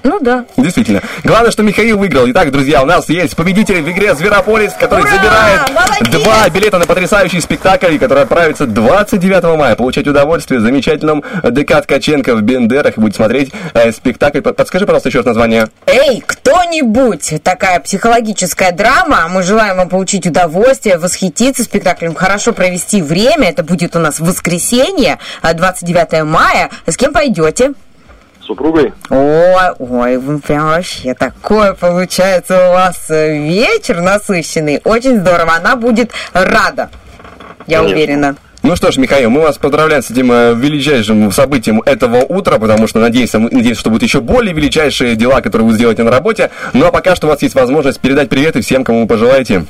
Ну да. Действительно. Главное, что Михаил выиграл. Итак, друзья, у нас есть победитель в игре «Зверополис», который Ура! забирает Молодец! два билета на потрясающий спектакль, который отправится 29 мая. Получать удовольствие в замечательном ДК Ткаченко в Бендерах. И будет смотреть э, спектакль. Под- Подскажи, пожалуйста, еще раз название. Эй, кто-нибудь! Такая психологическая драма. Мы желаем вам получить удовольствие, восхититься спектаклем, хорошо провести время. Это будет у нас в воскресенье, а, 29 мая. С кем пойдете? Супругой. Ой, ой, вы прям вообще такое получается у вас э, вечер насыщенный. Очень здорово. Она будет рада. Я Конечно. уверена. Ну что ж, Михаил, мы вас поздравляем с этим э, величайшим событием этого утра, потому что надеемся, мы надеемся, что будут еще более величайшие дела, которые вы сделаете на работе. Ну а пока что у вас есть возможность передать приветы всем, кому вы пожелаете.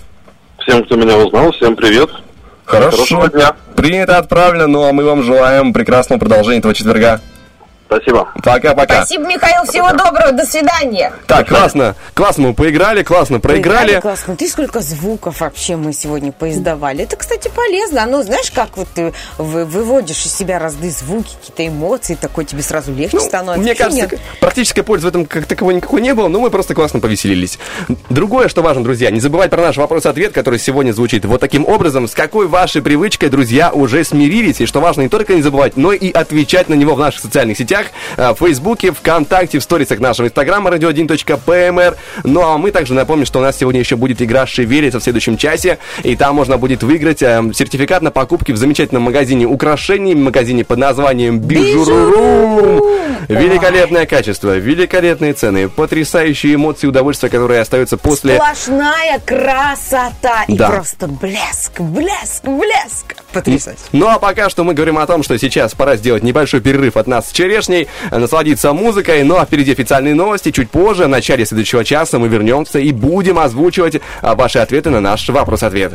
Всем, кто меня узнал, всем привет. Хорошо. Хорошего дня. Принято, отправлено. Ну а мы вам желаем прекрасного продолжения этого четверга. Спасибо. Пока-пока. Спасибо, Михаил. Всего доброго. До свидания. Так, классно. Классно мы поиграли, классно проиграли. классно. Ты сколько звуков вообще мы сегодня поиздавали. Это, кстати, полезно. Оно, знаешь, как вот ты вы- выводишь из себя разные звуки, какие-то эмоции, такой тебе сразу легче становится. Ну, Мне Почему кажется, нет? практической пользы в этом как таковой никакой не было, но мы просто классно повеселились. Другое, что важно, друзья, не забывать про наш вопрос-ответ, который сегодня звучит вот таким образом. С какой вашей привычкой, друзья, уже смирились? И что важно, не только не забывать, но и отвечать на него в наших социальных сетях, э, в Фейсбуке, ВКонтакте, в сторисах нашего инстаграма radio1.pmr. Ну а мы также напомним, что у нас сегодня еще будет игра «Шевелится» в следующем часе, и там можно будет выиграть э, сертификат на покупки в замечательном магазине украшений, магазине под названием Бижуру. Великолепное качество, великолепные цены, потрясающие эмоции и удовольствия, которые остаются после... Сплошная красота. И Да. просто блеск, блеск, блеск. Потрясающе. Ну а пока что мы говорим о том, что сейчас пора сделать небольшой перерыв от нас с черешней, э, насладиться музыкой, ну а впереди официальные новости. Чуть позже, в начале следующего часа мы вернемся и будем озвучивать а, ваши ответы на наш вопрос-ответ.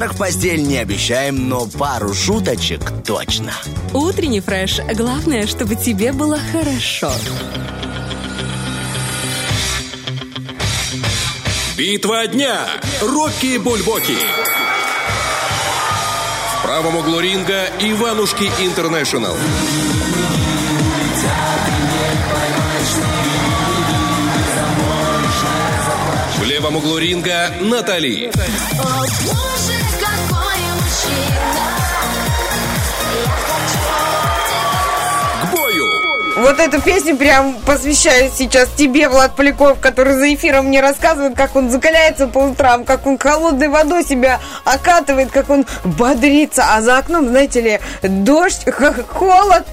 Завтрак в постель не обещаем, но пару шуточек точно. Утренний фреш. Главное, чтобы тебе было хорошо. Битва дня. Рокки Бульбоки. В правом углу ринга Иванушки Интернешнл. В левом углу ринга Натали. Бою. Вот эту песню прям посвящаю сейчас тебе, Влад Поляков, который за эфиром мне рассказывает, как он закаляется по утрам, как он холодной водой себя окатывает, как он бодрится. А за окном, знаете ли, дождь, холод.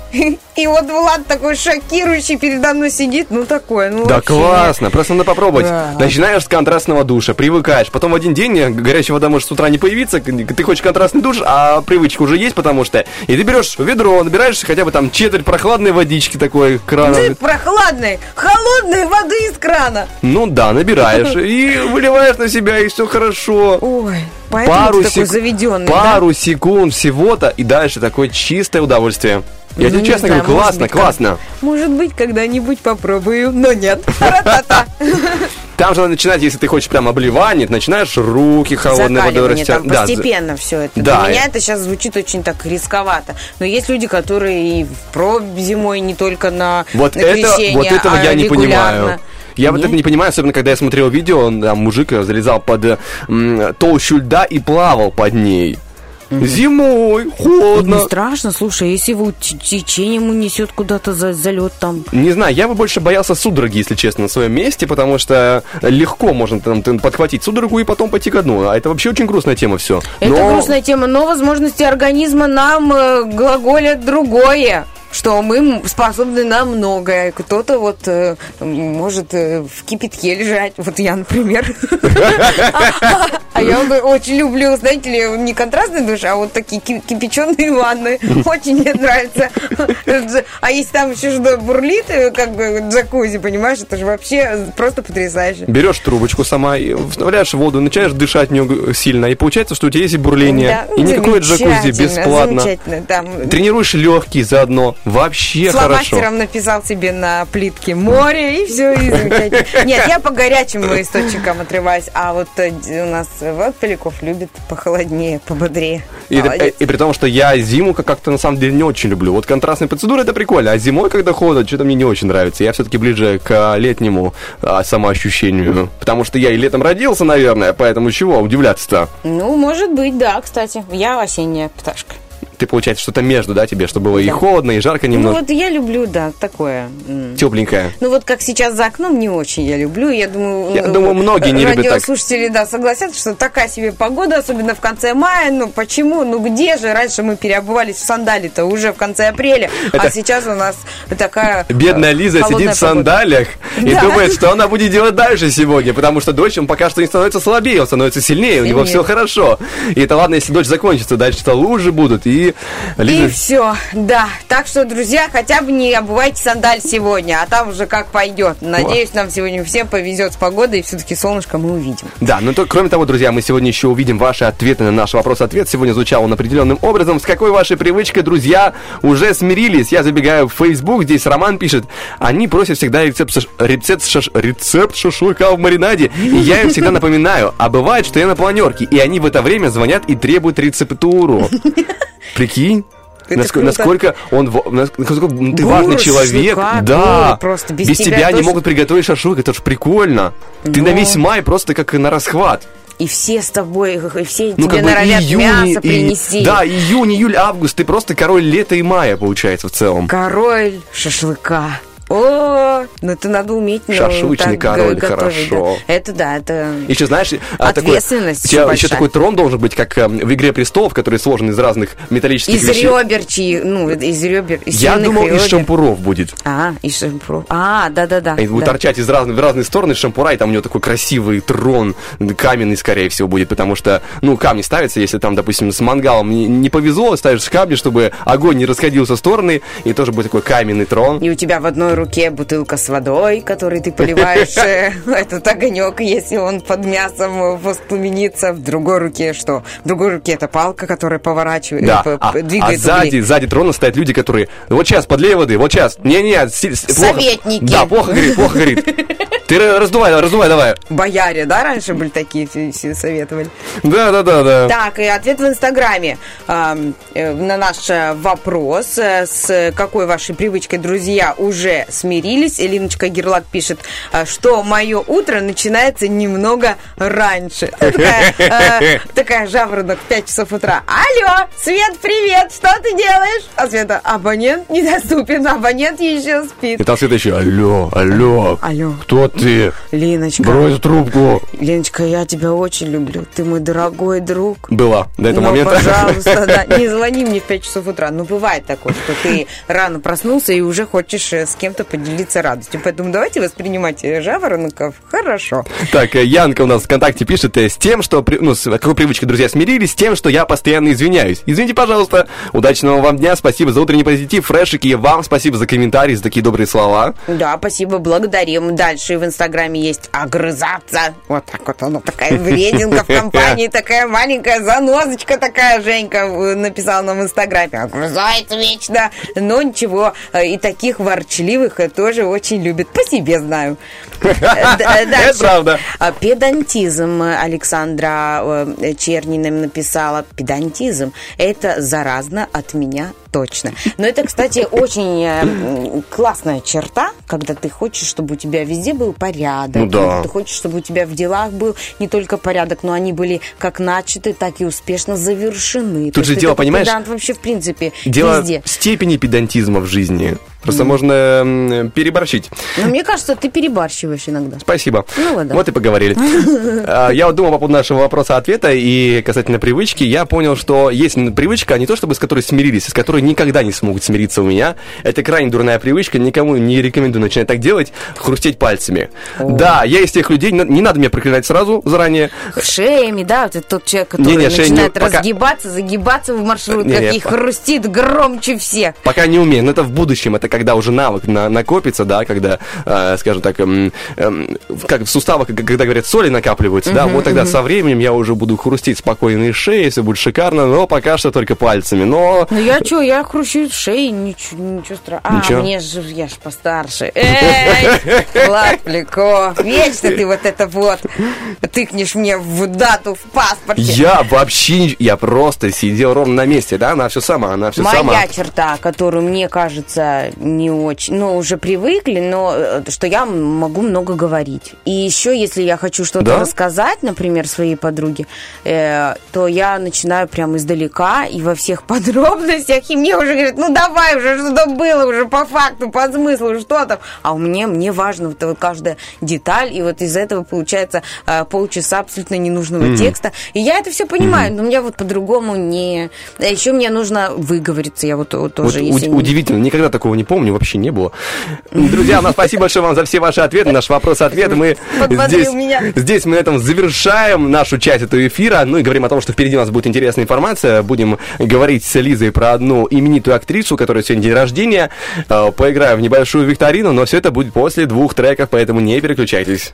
И вот Влад такой шокирующий передо мной сидит. Ну, такое, ну Да вообще. классно, просто надо попробовать. Да. Начинаешь с контрастного душа, привыкаешь. Потом в один день э, горячая вода может с утра не появиться, ты хочешь контрастный душ, а привычка уже есть, потому что... И ты берешь ведро, набираешь хотя бы там четверть прохладной водички такой крана. Ты прохладной, холодной воды из крана. Ну да, набираешь и выливаешь на себя, и все хорошо. Ой, поэтому ты такой сек- заведенный, да? пару секунд всего-то, и дальше такое чистое удовольствие. Я Ну, тебе не честно знаю, говорю, классно, быть, классно. Может быть, когда-нибудь попробую, но нет. Там же надо начинать, если ты хочешь прям обливание, начинаешь руки холодной водой растирать. Да, постепенно все это. Да, Для меня это сейчас звучит очень так рисковато. Но есть люди, которые и в пробе зимой, не только на Вот, на это, вот этого а я не регулярно. понимаю. Я вот Нет? это не понимаю, особенно когда я смотрел видео, он, там мужик залезал под м, толщу льда и плавал под ней. Зимой, Не холодно. страшно, слушай, если его течением унесет куда-то за залет там. Не знаю, я бы больше боялся судороги, если честно, на своем месте, потому что легко можно там, подхватить судорогу и потом пойти ко дну. А это вообще очень грустная тема все. Это грустная тема, но возможности организма нам э, глаголят другое. Что мы способны на многое. Кто-то вот э, может э, в кипятке лежать. Вот я, например. А я очень люблю, знаете ли, не контрастный душ, а вот такие ки- кипяченые ванны. Очень мне нравится. А если там еще что бурлит, э, как бы джакузи, понимаешь, это же вообще просто потрясающе. Берешь трубочку сама и вставляешь в воду, начинаешь дышать в нее сильно, и получается, что у тебя есть бурление, Да, и никакое джакузи бесплатно. Замечательно, там Тренируешь легкие заодно, вообще хорошо. фломастером написал себе на плитке море, и все, и замечательно. Нет, я по горячим источникам отрываюсь, а вот э, у нас вот Поляков любит похолоднее, пободрее. И, Молодец. и при том, что я зиму как- как-то на самом деле не очень люблю. Вот контрастные процедуры это прикольно, а зимой, когда холодно, что-то мне не очень нравится. Я все-таки ближе к а, летнему а, самоощущению. Потому что я и летом родился, наверное, поэтому чего удивляться-то? Ну, может быть, да, кстати. Я осенняя пташка. Ты, получается, что-то между, да, тебе, чтобы было и Да. холодно, и жарко Ну, немного. вот я люблю, да, такое. Тепленькое. Ну вот как сейчас за окном не очень я люблю. Я думаю, Я ну, думаю, многие не любят так. радиослушатели, да, согласятся, что такая себе погода, особенно в конце мая. Ну почему? Ну где же раньше мы переобувались в сандали-то уже в конце апреля, а Это- сейчас у нас такая Бедная э, Лиза сидит в погода. сандалиях и Да. думает, что она будет делать дальше сегодня, потому что дочь, он пока что не становится слабее, он становится сильнее, у него все хорошо. И это ладно, если дочь закончится, дальше-то лужи будут, и Лиза... И все, да. Так что, друзья, хотя бы не обувайте сандаль сегодня, а там уже как пойдет. Надеюсь, нам сегодня всем повезет с погодой, и все-таки солнышко мы увидим. Да, но то, кроме того, друзья, мы сегодня еще увидим ваши ответы на наш вопрос-ответ. Сегодня звучал он определенным образом. С какой вашей привычкой, друзья, уже смирились? Я забегаю в Facebook, здесь Роман пишет. Они просят всегда рецепт, шаш- рецепт, шаш- рецепт шашлыка в маринаде. И я им всегда напоминаю. А бывает, что я на планерке, и они в это время звонят и требуют рецептуру. Прикинь? Это Наско- круто. насколько он насколько ты Гуру важный человек, шашлыка, да. гуру просто. Без Без тебя тебя не могут приготовить шашлык, это ж прикольно. Ты на весь май просто как на расхват. И все с тобой, и все Ну, тебе как бы норовят июнь, мясо и- принести. Да, июнь, июль, август. Ты просто король лета и мая, получается, в целом. Король шашлыка. О, ну это надо уметь. ну, Шашлычный король, го- готовить, хорошо. да. Это да, это... Еще знаешь, а, такой- Ответственность тебя очень еще большая. такой трон должен быть, как эм, в Игре престолов, который сложен из разных металлических Из вещей. ребер, чьи, ну, из ребер, из Я думал, из ребер. шампуров будет. А, из шампуров. А, да-да-да. Они будут да. торчать из разных, в разные стороны шампура, и там у него такой красивый трон, каменный, скорее всего, будет, потому что, ну, камни ставятся, если там, допустим, с мангалом не, не повезло, ставишь камни, чтобы огонь не расходился в стороны, и тоже будет такой каменный трон. И у тебя в одной руке бутылка с водой, которой ты поливаешь э, этот огонек, если он под мясом э, воспламенится. В другой руке что? В другой руке это палка, которая поворачивает, Да, п- а, п- а двигает сзади, угли. сзади трона стоят люди, которые, вот сейчас, подлей воды, вот сейчас, не-не, плохо. Советники. Да, плохо горит, плохо горит. Ты ра- раздувай, раздувай, давай. Бояре, да, раньше были такие, все, советовали. Да, да, да, да. Так, и ответ в Инстаграме ам, э, на наш э, вопрос, э, с какой вашей привычкой друзья уже смирились. Элиночка Герлак пишет, э, что мое утро начинается немного раньше. Такая, э, такая жаворонок в 5 часов утра. Алло, Свет, привет, что ты делаешь? А Света, абонент недоступен, абонент еще спит. И там Света еще, алло, алло, Алло. кто ты? Леночка, Брось трубку. Леночка, я тебя очень люблю. Ты мой дорогой друг. Была до этого ну, момента. пожалуйста, да, не звони мне в 5 часов утра. Ну, бывает такое, что ты рано проснулся и уже хочешь э, с кем-то поделиться радостью. Поэтому давайте воспринимать э, жаворонков хорошо. Так, э, Янка у нас ВКонтакте пишет с тем, что... Ну, с какой привычкой, друзья, смирились, с тем, что я постоянно извиняюсь. Извините, пожалуйста. Удачного вам дня, спасибо за утренний позитив, фрешики, и вам спасибо за комментарии, за такие добрые слова. Да, спасибо, благодарим. Дальше в Инстаграме есть огрызаться. Вот так вот оно, такая врединка в компании, такая маленькая занозочка такая, Женька написала нам в Инстаграме. Огрызается вечно. Но ничего, э, и таких ворчливых тоже очень любит. По себе знаю. Э. Это правда. А, Педантизм Александра э, Чернина написала. Педантизм. Это заразно от меня точно. Но это, кстати, очень э, классная черта, когда ты хочешь, чтобы у тебя везде был порядок. Ну да. Ты хочешь, чтобы у тебя в делах был не только порядок, но они были как начаты, так и успешно завершены. Тут То же дело, понимаешь, педант вообще, в принципе, Дело везде. степени педантизма в жизни. Просто можно м, переборщить. Но мне кажется, ты перебарщиваешь иногда. Спасибо. Ну вот, да. Вот и поговорили. А, Я вот думал по поводу нашего вопроса-ответа и касательно привычки, я понял, что есть привычка, а не то чтобы с которой смирились, а с которой никогда не смогут смириться у меня. Это крайне дурная привычка, никому не рекомендую начинать так делать, хрустеть пальцами. Да, я из тех людей, не не надо меня проклинать сразу, заранее. Шеями, да, вот это тот человек, который шея не- начинает пока- разгибаться, загибаться в маршрутках Не-не, и по- хрустит громче всех. Пока не умею, но это в будущем, это когда уже навык на- накопится, да, когда, э, скажем так, эм, эм, как в суставах, когда говорят, соли накапливаются, да, Мгм, вот тогда мгм. со временем я уже буду хрустеть спокойно и шеей, все будет шикарно, но пока что только пальцами, но... Ну я что, я хрущу в шее, ничего, ничего страшного. А, мне же, я ж постарше. Эй, Влад Пляков, вечно ты вот это вот тыкнешь мне в дату в паспорте. Я вообще, не- я просто сидел ровно на месте, да, она все сама, она все Моя сама. черта, которую мне кажется не очень, ну уже привыкли, но э, что я могу много говорить. И еще, если я хочу что-то Да? рассказать, например, своей подруге, э, то я начинаю прям издалека и во всех подробностях, и мне уже говорят, ну давай уже, что-то было уже по факту, по смыслу, что там. А у меня, мне важно вот, вот каждая деталь, и вот из этого получается э, полчаса абсолютно ненужного Мгм. текста. И я это все понимаю, но у меня вот по-другому не... А еще мне нужно выговориться, я вот, вот Вот тоже... уд- если не- удивительно, никогда такого не помню, вообще не было. Друзья, ну, спасибо большое вам за все ваши ответы, наш вопрос-ответ. Мы здесь, здесь мы на этом завершаем нашу часть этого эфира. Ну и говорим о том, что впереди у нас будет интересная информация. Будем говорить с Лизой про одну именитую актрису, у которой сегодня день рождения. Э, Поиграем в небольшую викторину, но все это будет после двух треков, поэтому не переключайтесь.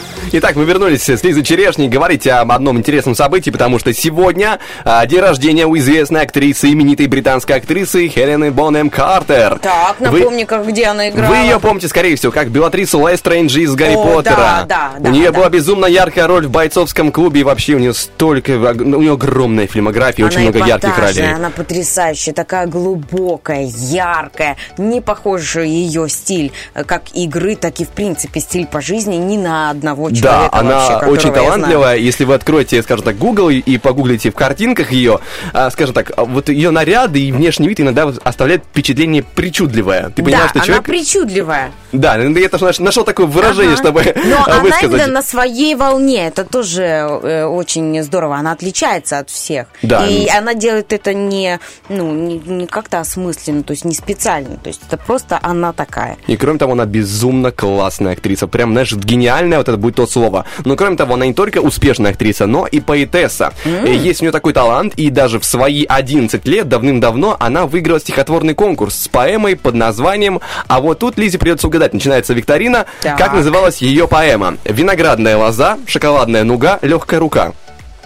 Итак, мы вернулись с Лизой Черешней говорить об одном интересном событии, потому что сегодня а, день рождения у известной актрисы, именитой британской актрисы Хелены Бонем Картер. Так, напомни, как где она играла. Вы ее помните, скорее всего, как Белатрису Лестрейнджи из Гарри О, Поттера. да, да, да, у нее да. была безумно яркая роль в бойцовском клубе, и вообще у нее столько, у нее огромная фильмография, очень она много ярких ролей. Она потрясающая, такая глубокая, яркая, не похожа ее стиль э, как игры, так и в принципе стиль по жизни ни на одного Да, человека она вообще, очень талантливая. Если вы откроете, скажем так, Google и- погуглите в картинках ее, а, скажем так, а, вот ее наряды и внешний вид иногда вот оставляют впечатление причудливое. Ты понимаешь, да, что она человек... причудливая. Да, я тоже наш- нашел такое выражение, Ага. чтобы Но а, она именно на своей волне. Это тоже э, очень здорово. Она отличается от всех. Да. И она делает это не, ну, не, не как-то осмысленно, то есть не специально. То есть это просто она такая. И кроме того, она безумно классная актриса. Прям, знаешь, гениальная, вот это будет то слово. Но кроме того, она не только успешная актриса, но и поэтесса. И Есть у нее такой талант, и даже в свои 11 лет, давным-давно, она выиграла стихотворный конкурс с поэмой под названием «А вот тут Лизе придется угадать». Начинается викторина. Так. Как называлась ее поэма? «Виноградная лоза», «Шоколадная нуга», «Легкая рука».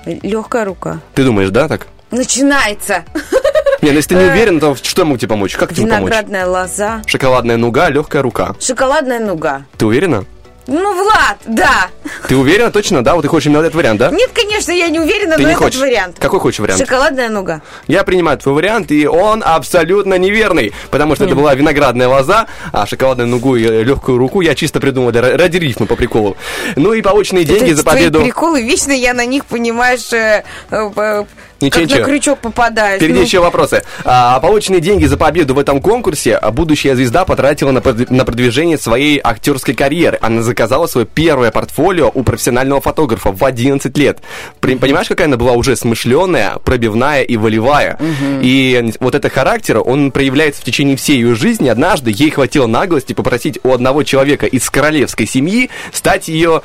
Легкая рука. Ты думаешь, да, так? Начинается. Не, ну если ты не уверен, то что я могу тебе помочь? Как тебе помочь? Виноградная лоза. Шоколадная нуга, легкая рука. Шоколадная нуга. Ты уверена? Ну, Влад, да. Ты уверена точно, да? Вот ты хочешь именно этот вариант, да? Нет, конечно, я не уверена, Ты но не этот хочешь? вариант. Какой хочешь вариант? Шоколадная нуга. Я принимаю твой вариант, и он абсолютно неверный, потому что это была виноградная лоза, а шоколадную нугу и легкую руку я чисто придумал для- ради рифма по приколу. Ну и полученные деньги Это за твои победу. приколы, вечно я на них, понимаешь, Ничего, как на крючок попадаюсь. Впереди Ну, еще вопросы. А, полученные деньги за победу в этом конкурсе а будущая звезда потратила на, на продвижение своей актерской карьеры. Она заказала свое первое портфолио у профессионального фотографа в 11 лет. При- Понимаешь, какая она была уже смышленая, пробивная и волевая. И вот это характер, он проявляется в течение всей ее жизни. Однажды ей хватило наглости попросить у одного человека из королевской семьи стать ее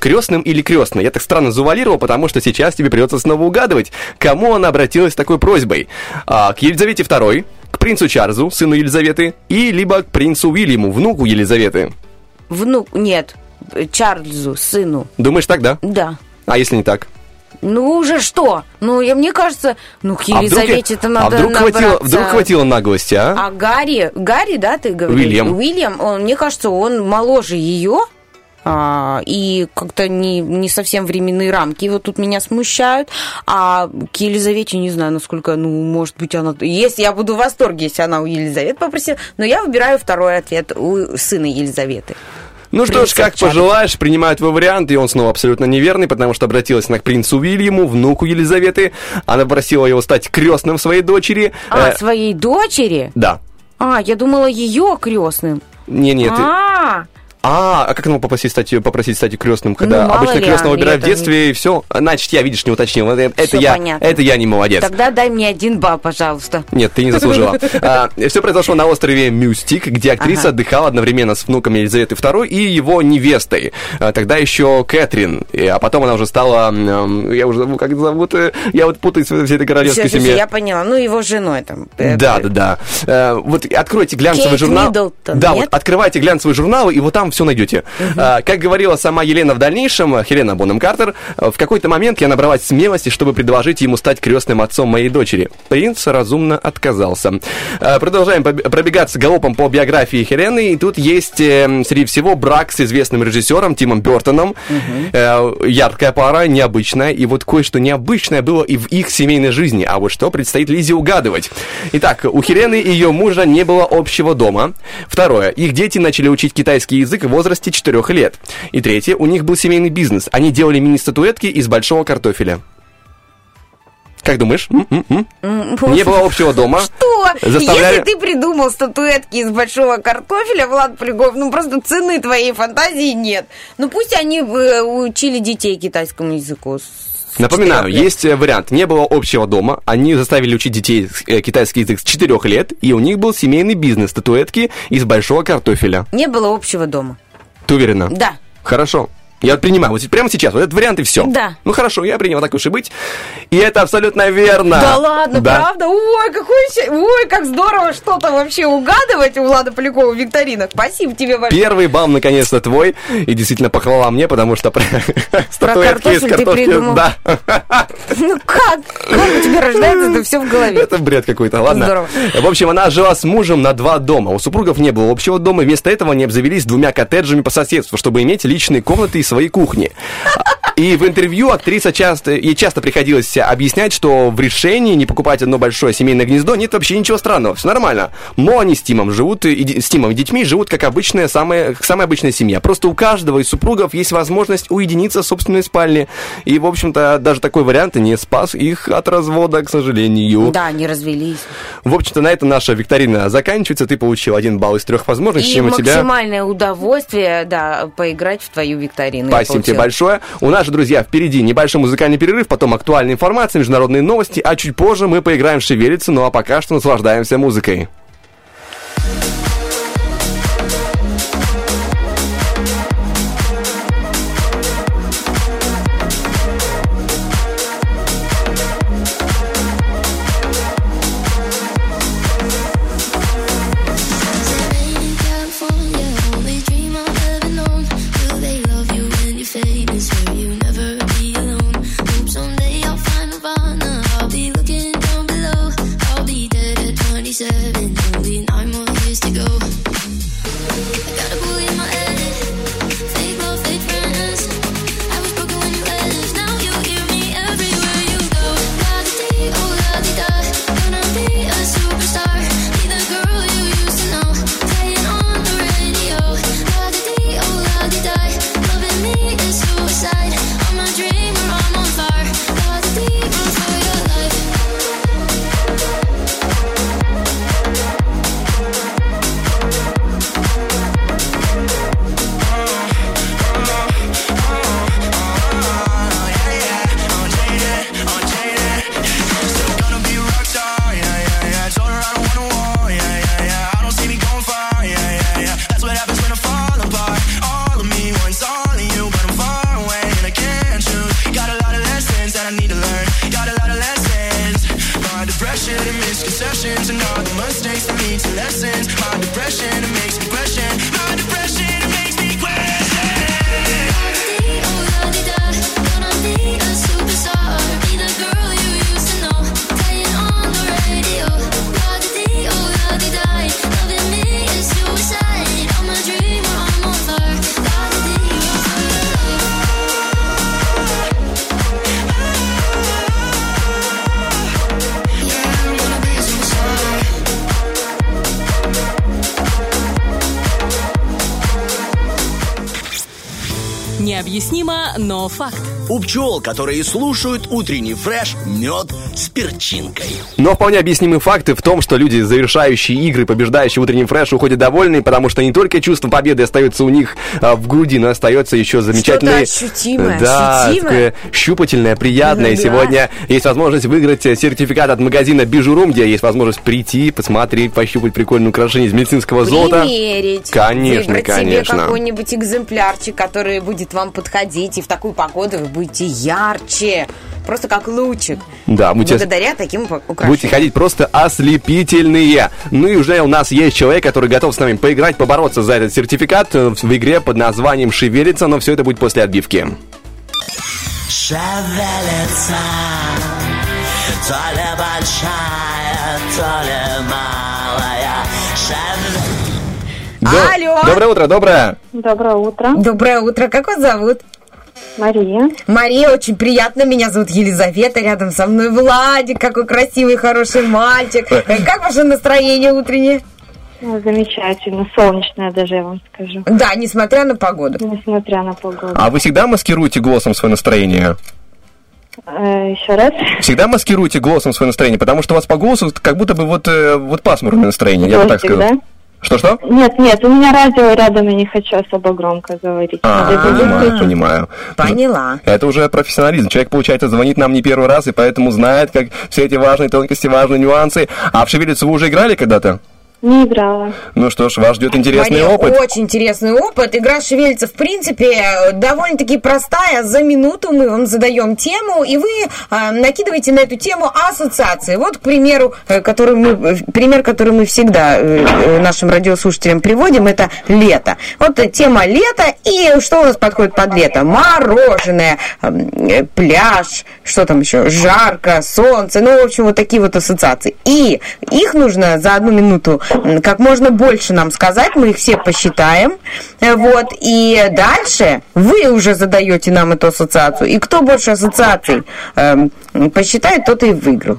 крестным или крестной. Я так странно завуалировал, потому что сейчас тебе придется снова угадывать, кому она обратилась с такой просьбой. А, к Елизавете II, к принцу Чарльзу, сыну Елизаветы, и либо к принцу Уильяму, внуку Елизаветы. Внук, нет, Чарльзу, сыну. Думаешь так, да? Да. А если не так? Ну уже что? Ну, я, мне кажется, ну, к А Елизавете-то а надо вдруг хватило, вдруг хватило наглости, а? А Гарри, Гарри, да, ты говоришь? Уильям. Уильям, он, мне кажется, он моложе ее, а, и как-то не, не совсем временные рамки вот тут меня смущают. А к Елизавете не знаю, насколько, ну, может быть, она... Если я буду в восторге, если она у Елизаветы попросила, но я выбираю второй ответ у сына Елизаветы. Ну что ж, как Чарльза. пожелаешь, принимаю твой вариант, и он снова абсолютно неверный, потому что обратилась она к принцу Уильяму, внуку Елизаветы. Она просила его стать крестным своей дочери. А, Э, своей дочери? Да. А, я думала, ее крестным. Не, нет. А, А, а как ему попросить стать, попросить стать крестным, когда Ну, обычно крестного выбирают в детстве, и все. Значит, я, видишь, не уточнил. Это, это Всё я, понятно. это я не молодец. тогда дай мне один балл, пожалуйста. Нет, ты не заслужила. все произошло на острове Мюстик, где актриса отдыхала одновременно с внуком Елизаветы II и его невестой. А, Тогда еще Кэтрин. А потом она уже стала... Я уже забыл, как зовут. э, Я вот путаюсь в всей этой королевской всё, семье. я поняла. Ну, его женой там. э, Да, да, да. Э, Вот откройте глянцевый Кейт журнал. Миддлтон, да, нет? вот открывайте глянцевый журнал, и вот там все найдете. А, Как говорила сама Елена в дальнейшем, Хелена Бонем Картер, э, в какой-то момент я набралась смелости, чтобы предложить ему стать крестным отцом моей дочери. Принц разумно отказался. Э, Продолжаем пробегаться галопом по биографии Хелены, и тут есть, э, среди всего, брак с известным режиссером Тимом Бертоном. Э, Яркая пара, необычная, и вот кое-что необычное было и в их семейной жизни, а вот что предстоит Лизе угадывать. Итак, у Хелены и ее мужа не было общего дома. Второе, их дети начали учить китайский язык в возрасте 4 лет. И третье, у них был семейный бизнес. Они делали мини-статуэтки из большого картофеля. Как думаешь? Не было общего дома. Что? Заставляли- Если ты придумал статуэтки из большого картофеля, Влад Полигов, ну просто цены твоей фантазии нет. Ну пусть они э, учили детей китайскому языку. Напоминаю, лет. есть э, вариант. Не было общего дома. Они заставили учить детей э, китайский язык с 4 лет, и у них был семейный бизнес статуэтки из большого картофеля. Не было общего дома. Ты уверена? Да. Хорошо. Я принимаю, вот прямо сейчас, вот этот вариант и все. Да. Ну хорошо, я принял, так уж и быть. И это абсолютно верно. Да ладно, Да. правда? Ой, какой Ой, как здорово что-то вообще угадывать у Влада Полякова в викторинах. Спасибо тебе большое. Первый бал наконец-то твой. И действительно похвала мне, потому что про картофель ты придумал. Да. Ну как? Как у тебя рождается это все в голове? Это бред какой-то, ладно? Здорово. В общем, она жила с мужем на два дома. У супругов не было общего дома, вместо этого они обзавелись двумя коттеджами по соседству, чтобы иметь личные комнаты и свои кухни. И в интервью актриса часто, ей часто приходилось объяснять, что в решении не покупать одно большое семейное гнездо нет вообще ничего странного, все нормально. Мо они с Тимом живут, и, с Тимом и детьми живут как обычная, самая, самая обычная семья. Просто у каждого из супругов есть возможность уединиться в собственной спальне. И, в общем-то, даже такой вариант не спас их от развода, к сожалению. Да, они развелись. В общем-то, на этом наша викторина заканчивается. Ты получил один балл из трех возможных, И чем у тебя... максимальное удовольствие, да, поиграть в твою викторину. Спасибо тебе получила. большое. У нас же, друзья, впереди небольшой музыкальный перерыв, потом актуальная информация, международные новости, а чуть позже мы поиграем в «Шевелиться», ну а пока что наслаждаемся музыкой. Lessons. My depression Необъяснимо, но факт. У пчел, которые слушают утренний фреш, мед с перчинкой. Но вполне объяснимы факты в том, что люди, завершающие игры, побеждающие в утреннем фреш, уходят довольные, потому что не только чувство победы остается у них а, в груди, но остается еще замечательное... Ощутимое, Да, ощутимое. такое щупательное, приятное. Да. Сегодня есть возможность выиграть э, сертификат от магазина Бижурум, где есть возможность прийти, посмотреть, пощупать прикольное украшение из медицинского золота. Примерить. Конечно, выбрать конечно. себе какой-нибудь экземплярчик, который будет вам подходить, и в такую погоду вы будете ярче. Просто как лучик. Да, будете- Благодаря таким украшениям. Будете ходить просто ослепительные. Ну и уже у нас есть человек, который готов с нами поиграть, побороться за этот сертификат э, в игре под названием «Шевелится», но все это будет после отбивки. Шевелится, то ли большая, то ли малая. Шевелится. До- Алло. Доброе утро, доброе. Доброе утро. Доброе утро. Как вас зовут? Мария. Мария, очень приятно. Меня зовут Елизавета. Рядом со мной Владик. Какой красивый, хороший мальчик. Э, Как ваше настроение утреннее? Ну, Замечательно. Солнечная даже, я вам скажу. Да, несмотря на погоду. Несмотря на погоду. А вы всегда маскируете голосом свое настроение? Э, еще раз. Всегда маскируете голосом свое настроение, потому что у вас по голосу как будто бы вот, э, вот пасмурное настроение, я бы так сказал. да? Что-что? Нет, нет, у меня радио рядом, и не хочу особо громко говорить. А, Надо понимаю, выключить. понимаю. Поняла. Это уже профессионализм. Человек, получается, звонит нам не первый раз, и поэтому знает, как все эти важные тонкости, важные нюансы. А в «Шевелицу» вы уже играли когда-то? Не играла. Ну что ж, вас ждет интересный Мария, опыт. Очень интересный опыт. Игра шевелится, в принципе, довольно-таки простая. За минуту мы вам задаем тему, и вы а, накидываете на эту тему ассоциации. Вот, к примеру, э, который мы, э, пример, который мы всегда э, э, нашим радиослушателям приводим, это лето. Вот э, тема лета, и что у нас подходит под лето? Мороженое, э, пляж, что там еще? Жарко, солнце, ну, в общем, вот такие вот ассоциации. И их нужно за одну минуту как можно больше нам сказать, мы их все посчитаем, Э, вот, и дальше вы уже задаете нам эту ассоциацию, и кто больше ассоциаций эм, посчитает, тот и выиграл.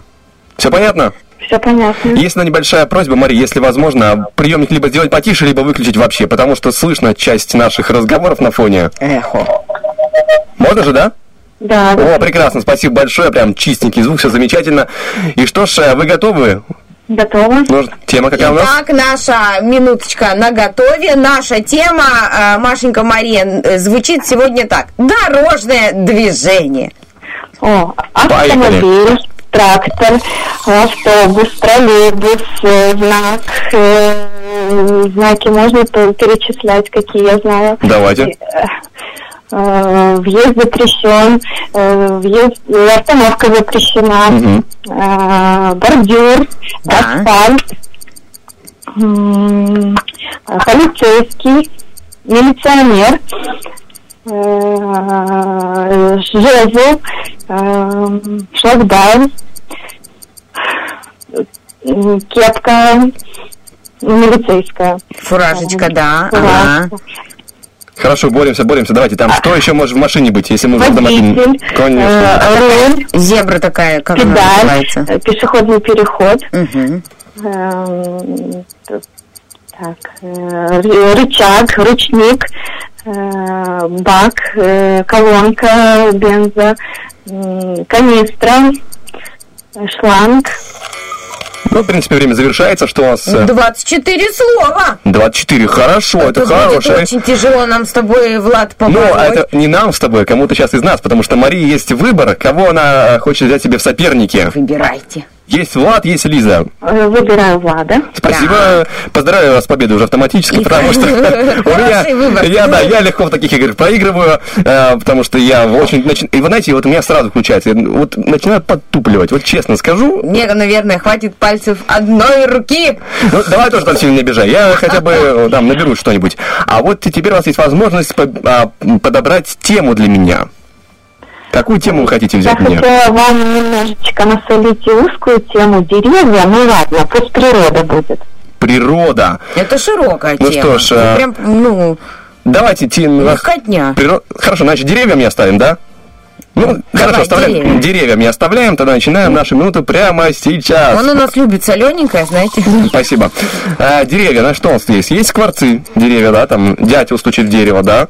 Все понятно? Все понятно. Есть одна небольшая просьба, Мария, если возможно, приемник либо сделать потише, либо выключить вообще, потому что слышно часть наших разговоров на фоне. Эхо. Можно же, да? Да. О, прекрасно, спасибо большое, прям чистенький звук, все замечательно. И что ж, э, вы готовы? Готова. Ну, тема какая у нас? Итак, наша минуточка на готове. Наша тема, э, Машенька Мария, э, звучит сегодня так. Дорожное движение. О, автомобиль, трактор, автобус, троллейбус, э, знак. э, Знаки можно перечислять, какие я знаю. Давайте. Э, Въезд запрещен, э, въезд, э, остановка запрещена, э, бордюр, асфальт, м, э, полицейский, милиционер, жезл, шлагбаум, кепка милицейская. Фуражечка, да. Фуражка. ага. Хорошо, боремся, боремся. Давайте, там что еще может в машине быть, если мы в автомобиле? Водитель, Конечно. руль, Зебра такая, как она называется? э, пешеходный переход, эм, так, э, ры- рычаг, ручник, э, бак, колонка бенза, канистра, шланг. Ну, в принципе, время завершается. Что у нас? э, 24 слова. 24. Хорошо, это, Тут будет хорошее. очень тяжело нам с тобой, Влад, Ну, побороть. это не нам с тобой, а кому-то сейчас из нас, потому что Марии есть выбор, кого она э, хочет взять себе в соперники. Выбирайте. Есть Влад, есть Лиза. Э, Выбираю Влада. Спасибо. Поздравляю вас с победой уже автоматически, потому что у меня, я, да, я легко в таких играх проигрываю, э, потому что я очень, начи- и вы знаете, вот у меня сразу включается, вот начинаю подтупливать, вот честно скажу, Мне, наверное, хватит пальцев одной руки. ну, давай тоже там сильно не обижай. Я хотя бы э, там наберу что-нибудь. А вот теперь у вас есть возможность а, подобрать тему для меня. Какую тему вы хотите Я взять мне? хотела вам немножечко насолить узкую тему деревья. Ну ладно, пусть природа будет. Природа. Это широкая Ну тема. что ж, а- Прям, ну, Давайте тему. легкотня. Приро- Хорошо, значит, деревья мне оставим, да? Ну, хорошо, оставляем. деревья. Деревья мне оставляем, тогда начинаем нашу минуту прямо сейчас. Он у нас любит солененькое, знаете. Спасибо. А, деревья, на что у нас есть? Есть скворцы, деревья, да, там дятел стучит в дерево, да?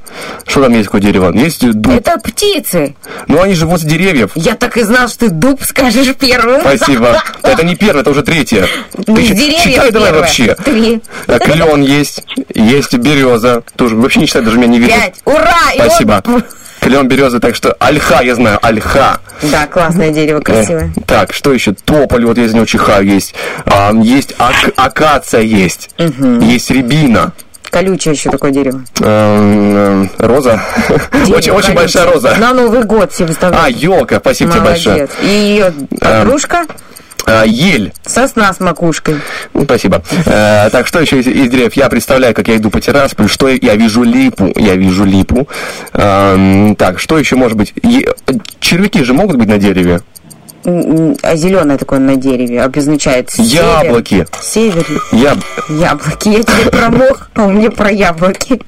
Что там есть такое дерево? Есть дуб. Это птицы. Ну, они живут с деревьев. Я так и знал, что ты дуб скажешь первым. Спасибо. Это не первое, это уже третье. Ты деревьев считай давай вообще. Три. А, Клен есть, есть береза. Тоже вообще не считай, даже меня не видно. Пять. Ура! И вот- Спасибо. Клен, береза, так что альха, я знаю, альха. Да, классное дерево, красивое. Э, Так, что еще? Тополь, вот я из него чихаю, есть. А, есть ак- акация есть. Есть рябина. Колючее еще такое дерево. Эм, э, Роза. Дерево Очень, очень большая роза. На Новый год все выставляют. А, елка, спасибо тебе большое. И ее А, подружка ель. сосна с макушкой. Ну, Спасибо. Э, так, что еще из, из деревьев? Я представляю, как я иду по Тирасполю, что я, вижу липу, я вижу липу. Эм, так, что еще может быть? Е- червяки же могут быть на дереве? А зеленое такое на дереве обозначает север. Яблоки. Север. Я, Яблоки. Я тебе про мох, а у меня про яблоки.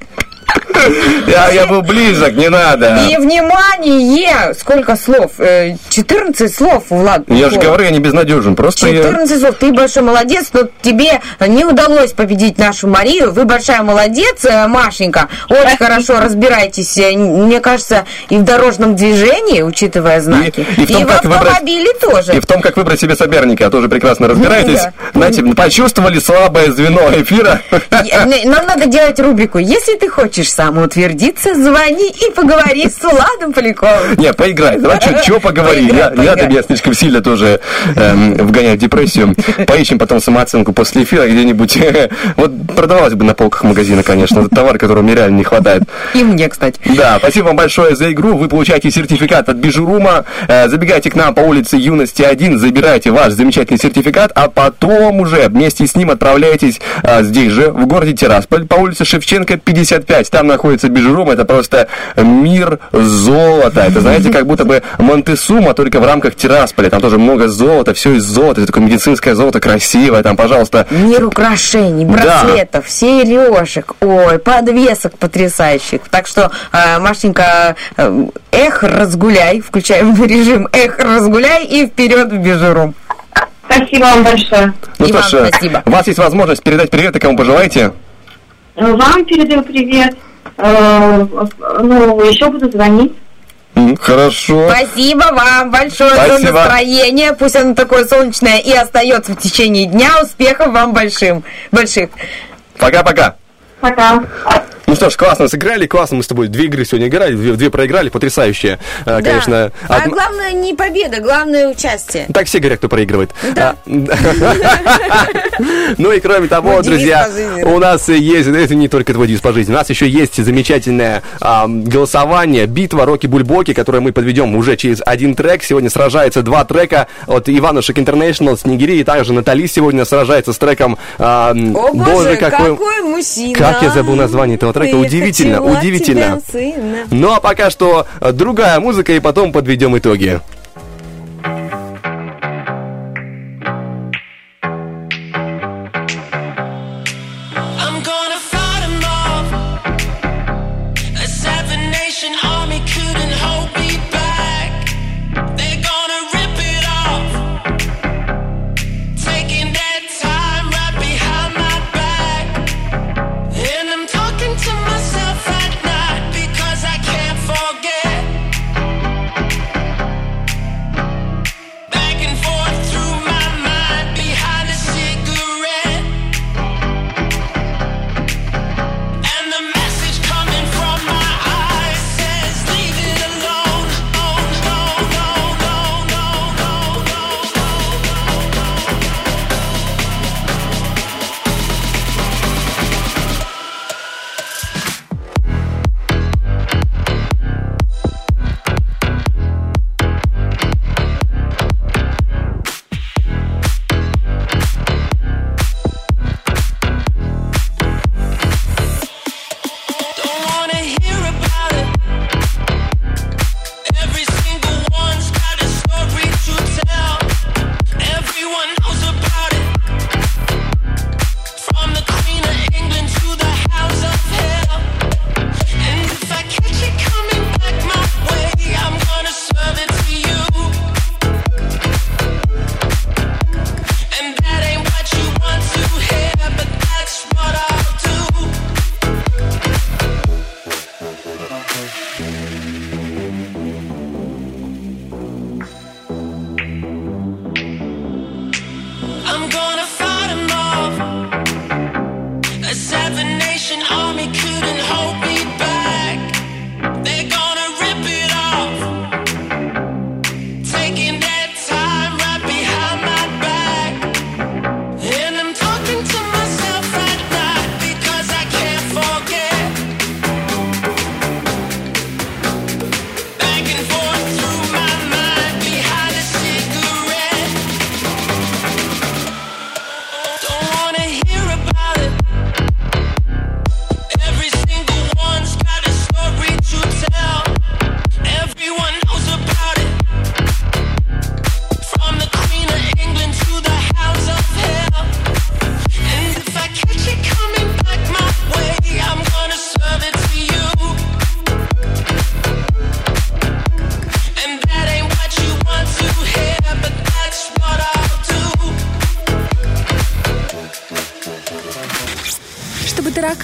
Я, я был близок, не надо. И внимание! Сколько слов? Э, 14 слов, Влад. Я же говорю, я не безнадежен. Просто я... 14 слов. Ты большой молодец, но тебе не удалось победить нашу Марию. Вы большая молодец, э, Машенька. Очень хорошо разбираетесь, э, мне кажется, и в дорожном движении, учитывая знаки, и в том, в как выбрать- автомобиле тоже. И в том, как выбрать себе соперника, тоже прекрасно разбираетесь. Да. Знаете, почувствовали слабое звено эфира. Я- Нам надо делать рубрику. Если ты хочешь сам самоутвердиться, звони и поговори с Владом Поляковым. Не, поиграй. Давай, что поговори. Поиграй, Я, поиграй. я меня слишком сильно тоже эм, вгоняю в депрессию. Поищем потом самооценку после эфира где-нибудь. Вот продавалось бы на полках магазина, конечно. Это товар, которого мне реально не хватает. И мне, кстати. Да, спасибо вам большое за игру. Вы получаете сертификат от Бижурума. Э, Забегайте к нам по улице Юности 1, забирайте ваш замечательный сертификат, а потом уже вместе с ним отправляйтесь а, здесь же, в городе Тирасполь, по улице Шевченко 55. Там находится Бижурум. Это просто мир золота. Это, знаете, как будто бы Монтесума, только в рамках Тирасполя. Там тоже много золота, все из золота. Это такое медицинское золото, красивое. Там, пожалуйста, Мир украшений, Да. браслетов, сережек, ой, подвесок потрясающих. Так что, э, Машенька, э, эх, разгуляй, включаем режим эх, разгуляй и вперед в Бижурум. Спасибо вам большое. Ну И что вам ж, спасибо. у вас есть возможность передать привет и кому пожелаете. Вам передаю привет. Э, Ну, еще буду звонить. Хорошо. Спасибо вам большое за настроение. Пусть оно такое солнечное и остается в течение дня. Успехов вам большим, больших. Пока-пока. Пока. Ну что ж, классно сыграли, классно мы с тобой две игры сегодня играли, две, две проиграли, потрясающие, Э, конечно. А од- главное не победа, главное участие. Так все говорят, кто проигрывает. Да. А, Ну и кроме того, друзья, у нас есть, это не только твой девиз по жизни, у нас еще есть замечательное а, голосование, битва Роки Бульбоки, которое мы подведем уже через один трек. Сегодня сражается два трека от Иванушек Интернешнл, Снегири, и также Натали сегодня сражается с треком а, О боже, какой, мужчина. Как я забыл название этого трека? Удивительно, удивительно. Ну а пока что э, другая музыка, и потом подведем итоги.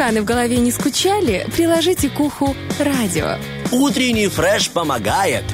тараканы в голове не скучали, приложите к уху радио. Утренний фреш помогает.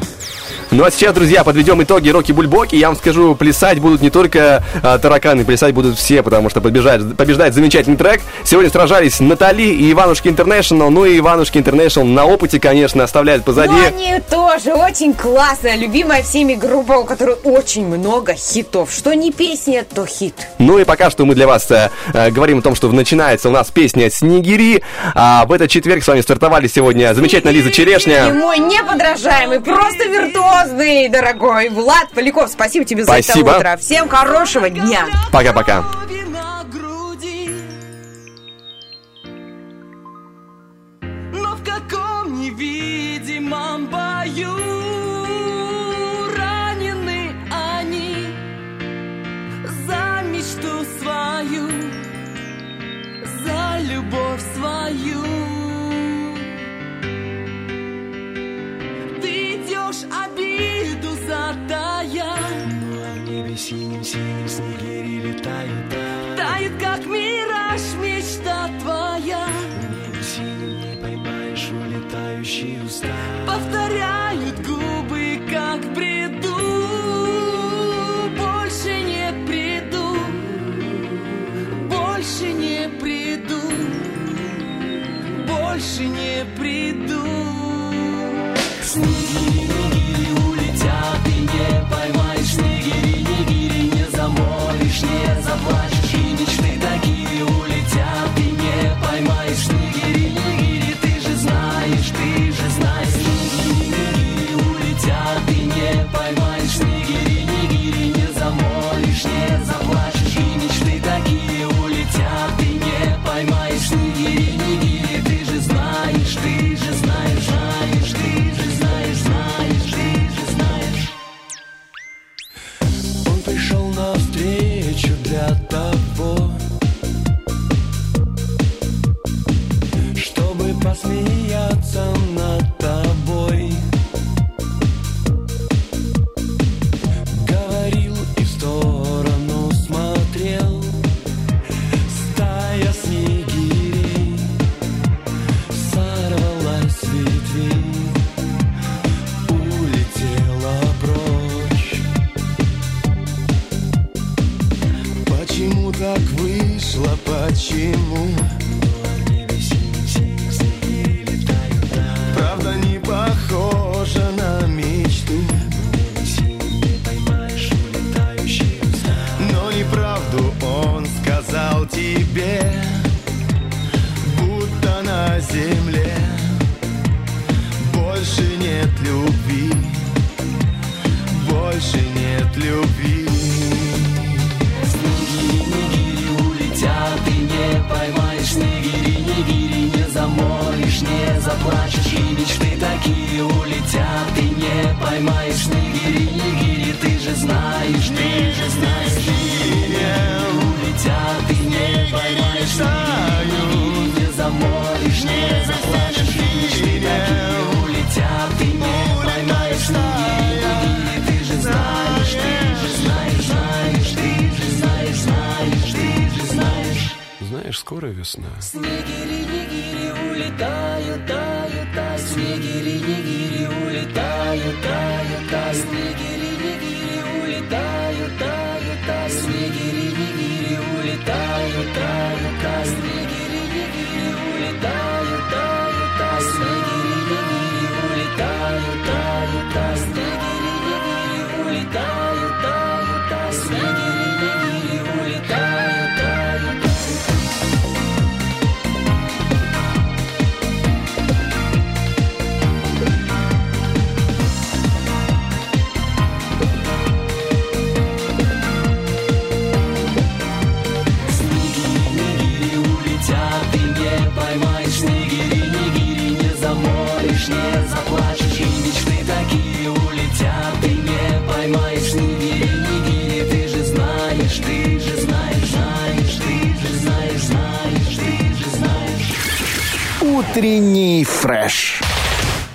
Ну а сейчас, друзья, подведем итоги Рокки Бульбоки. Я вам скажу, плясать будут не только а, тараканы, плясать будут все, потому что побежать, побеждает замечательный трек. Сегодня сражались Натали и Иванушки Интернешнл. Ну и Иванушки Интернешнл на опыте, конечно, оставляют позади. Ну, они тоже очень классная, любимая всеми группа, у которой очень много хитов. Что не песня, то хит. Ну и пока что мы для вас э, э говорим о том, что начинается у нас песня «Снегири». А в этот четверг с вами стартовали сегодня замечательная Лиза Черешня. И мой неподражаемый, просто виртуозный, дорогой Влад Поляков. Спасибо тебе за Спасибо. это утро. Всем хорошего дня. Пока-пока. приду к сну.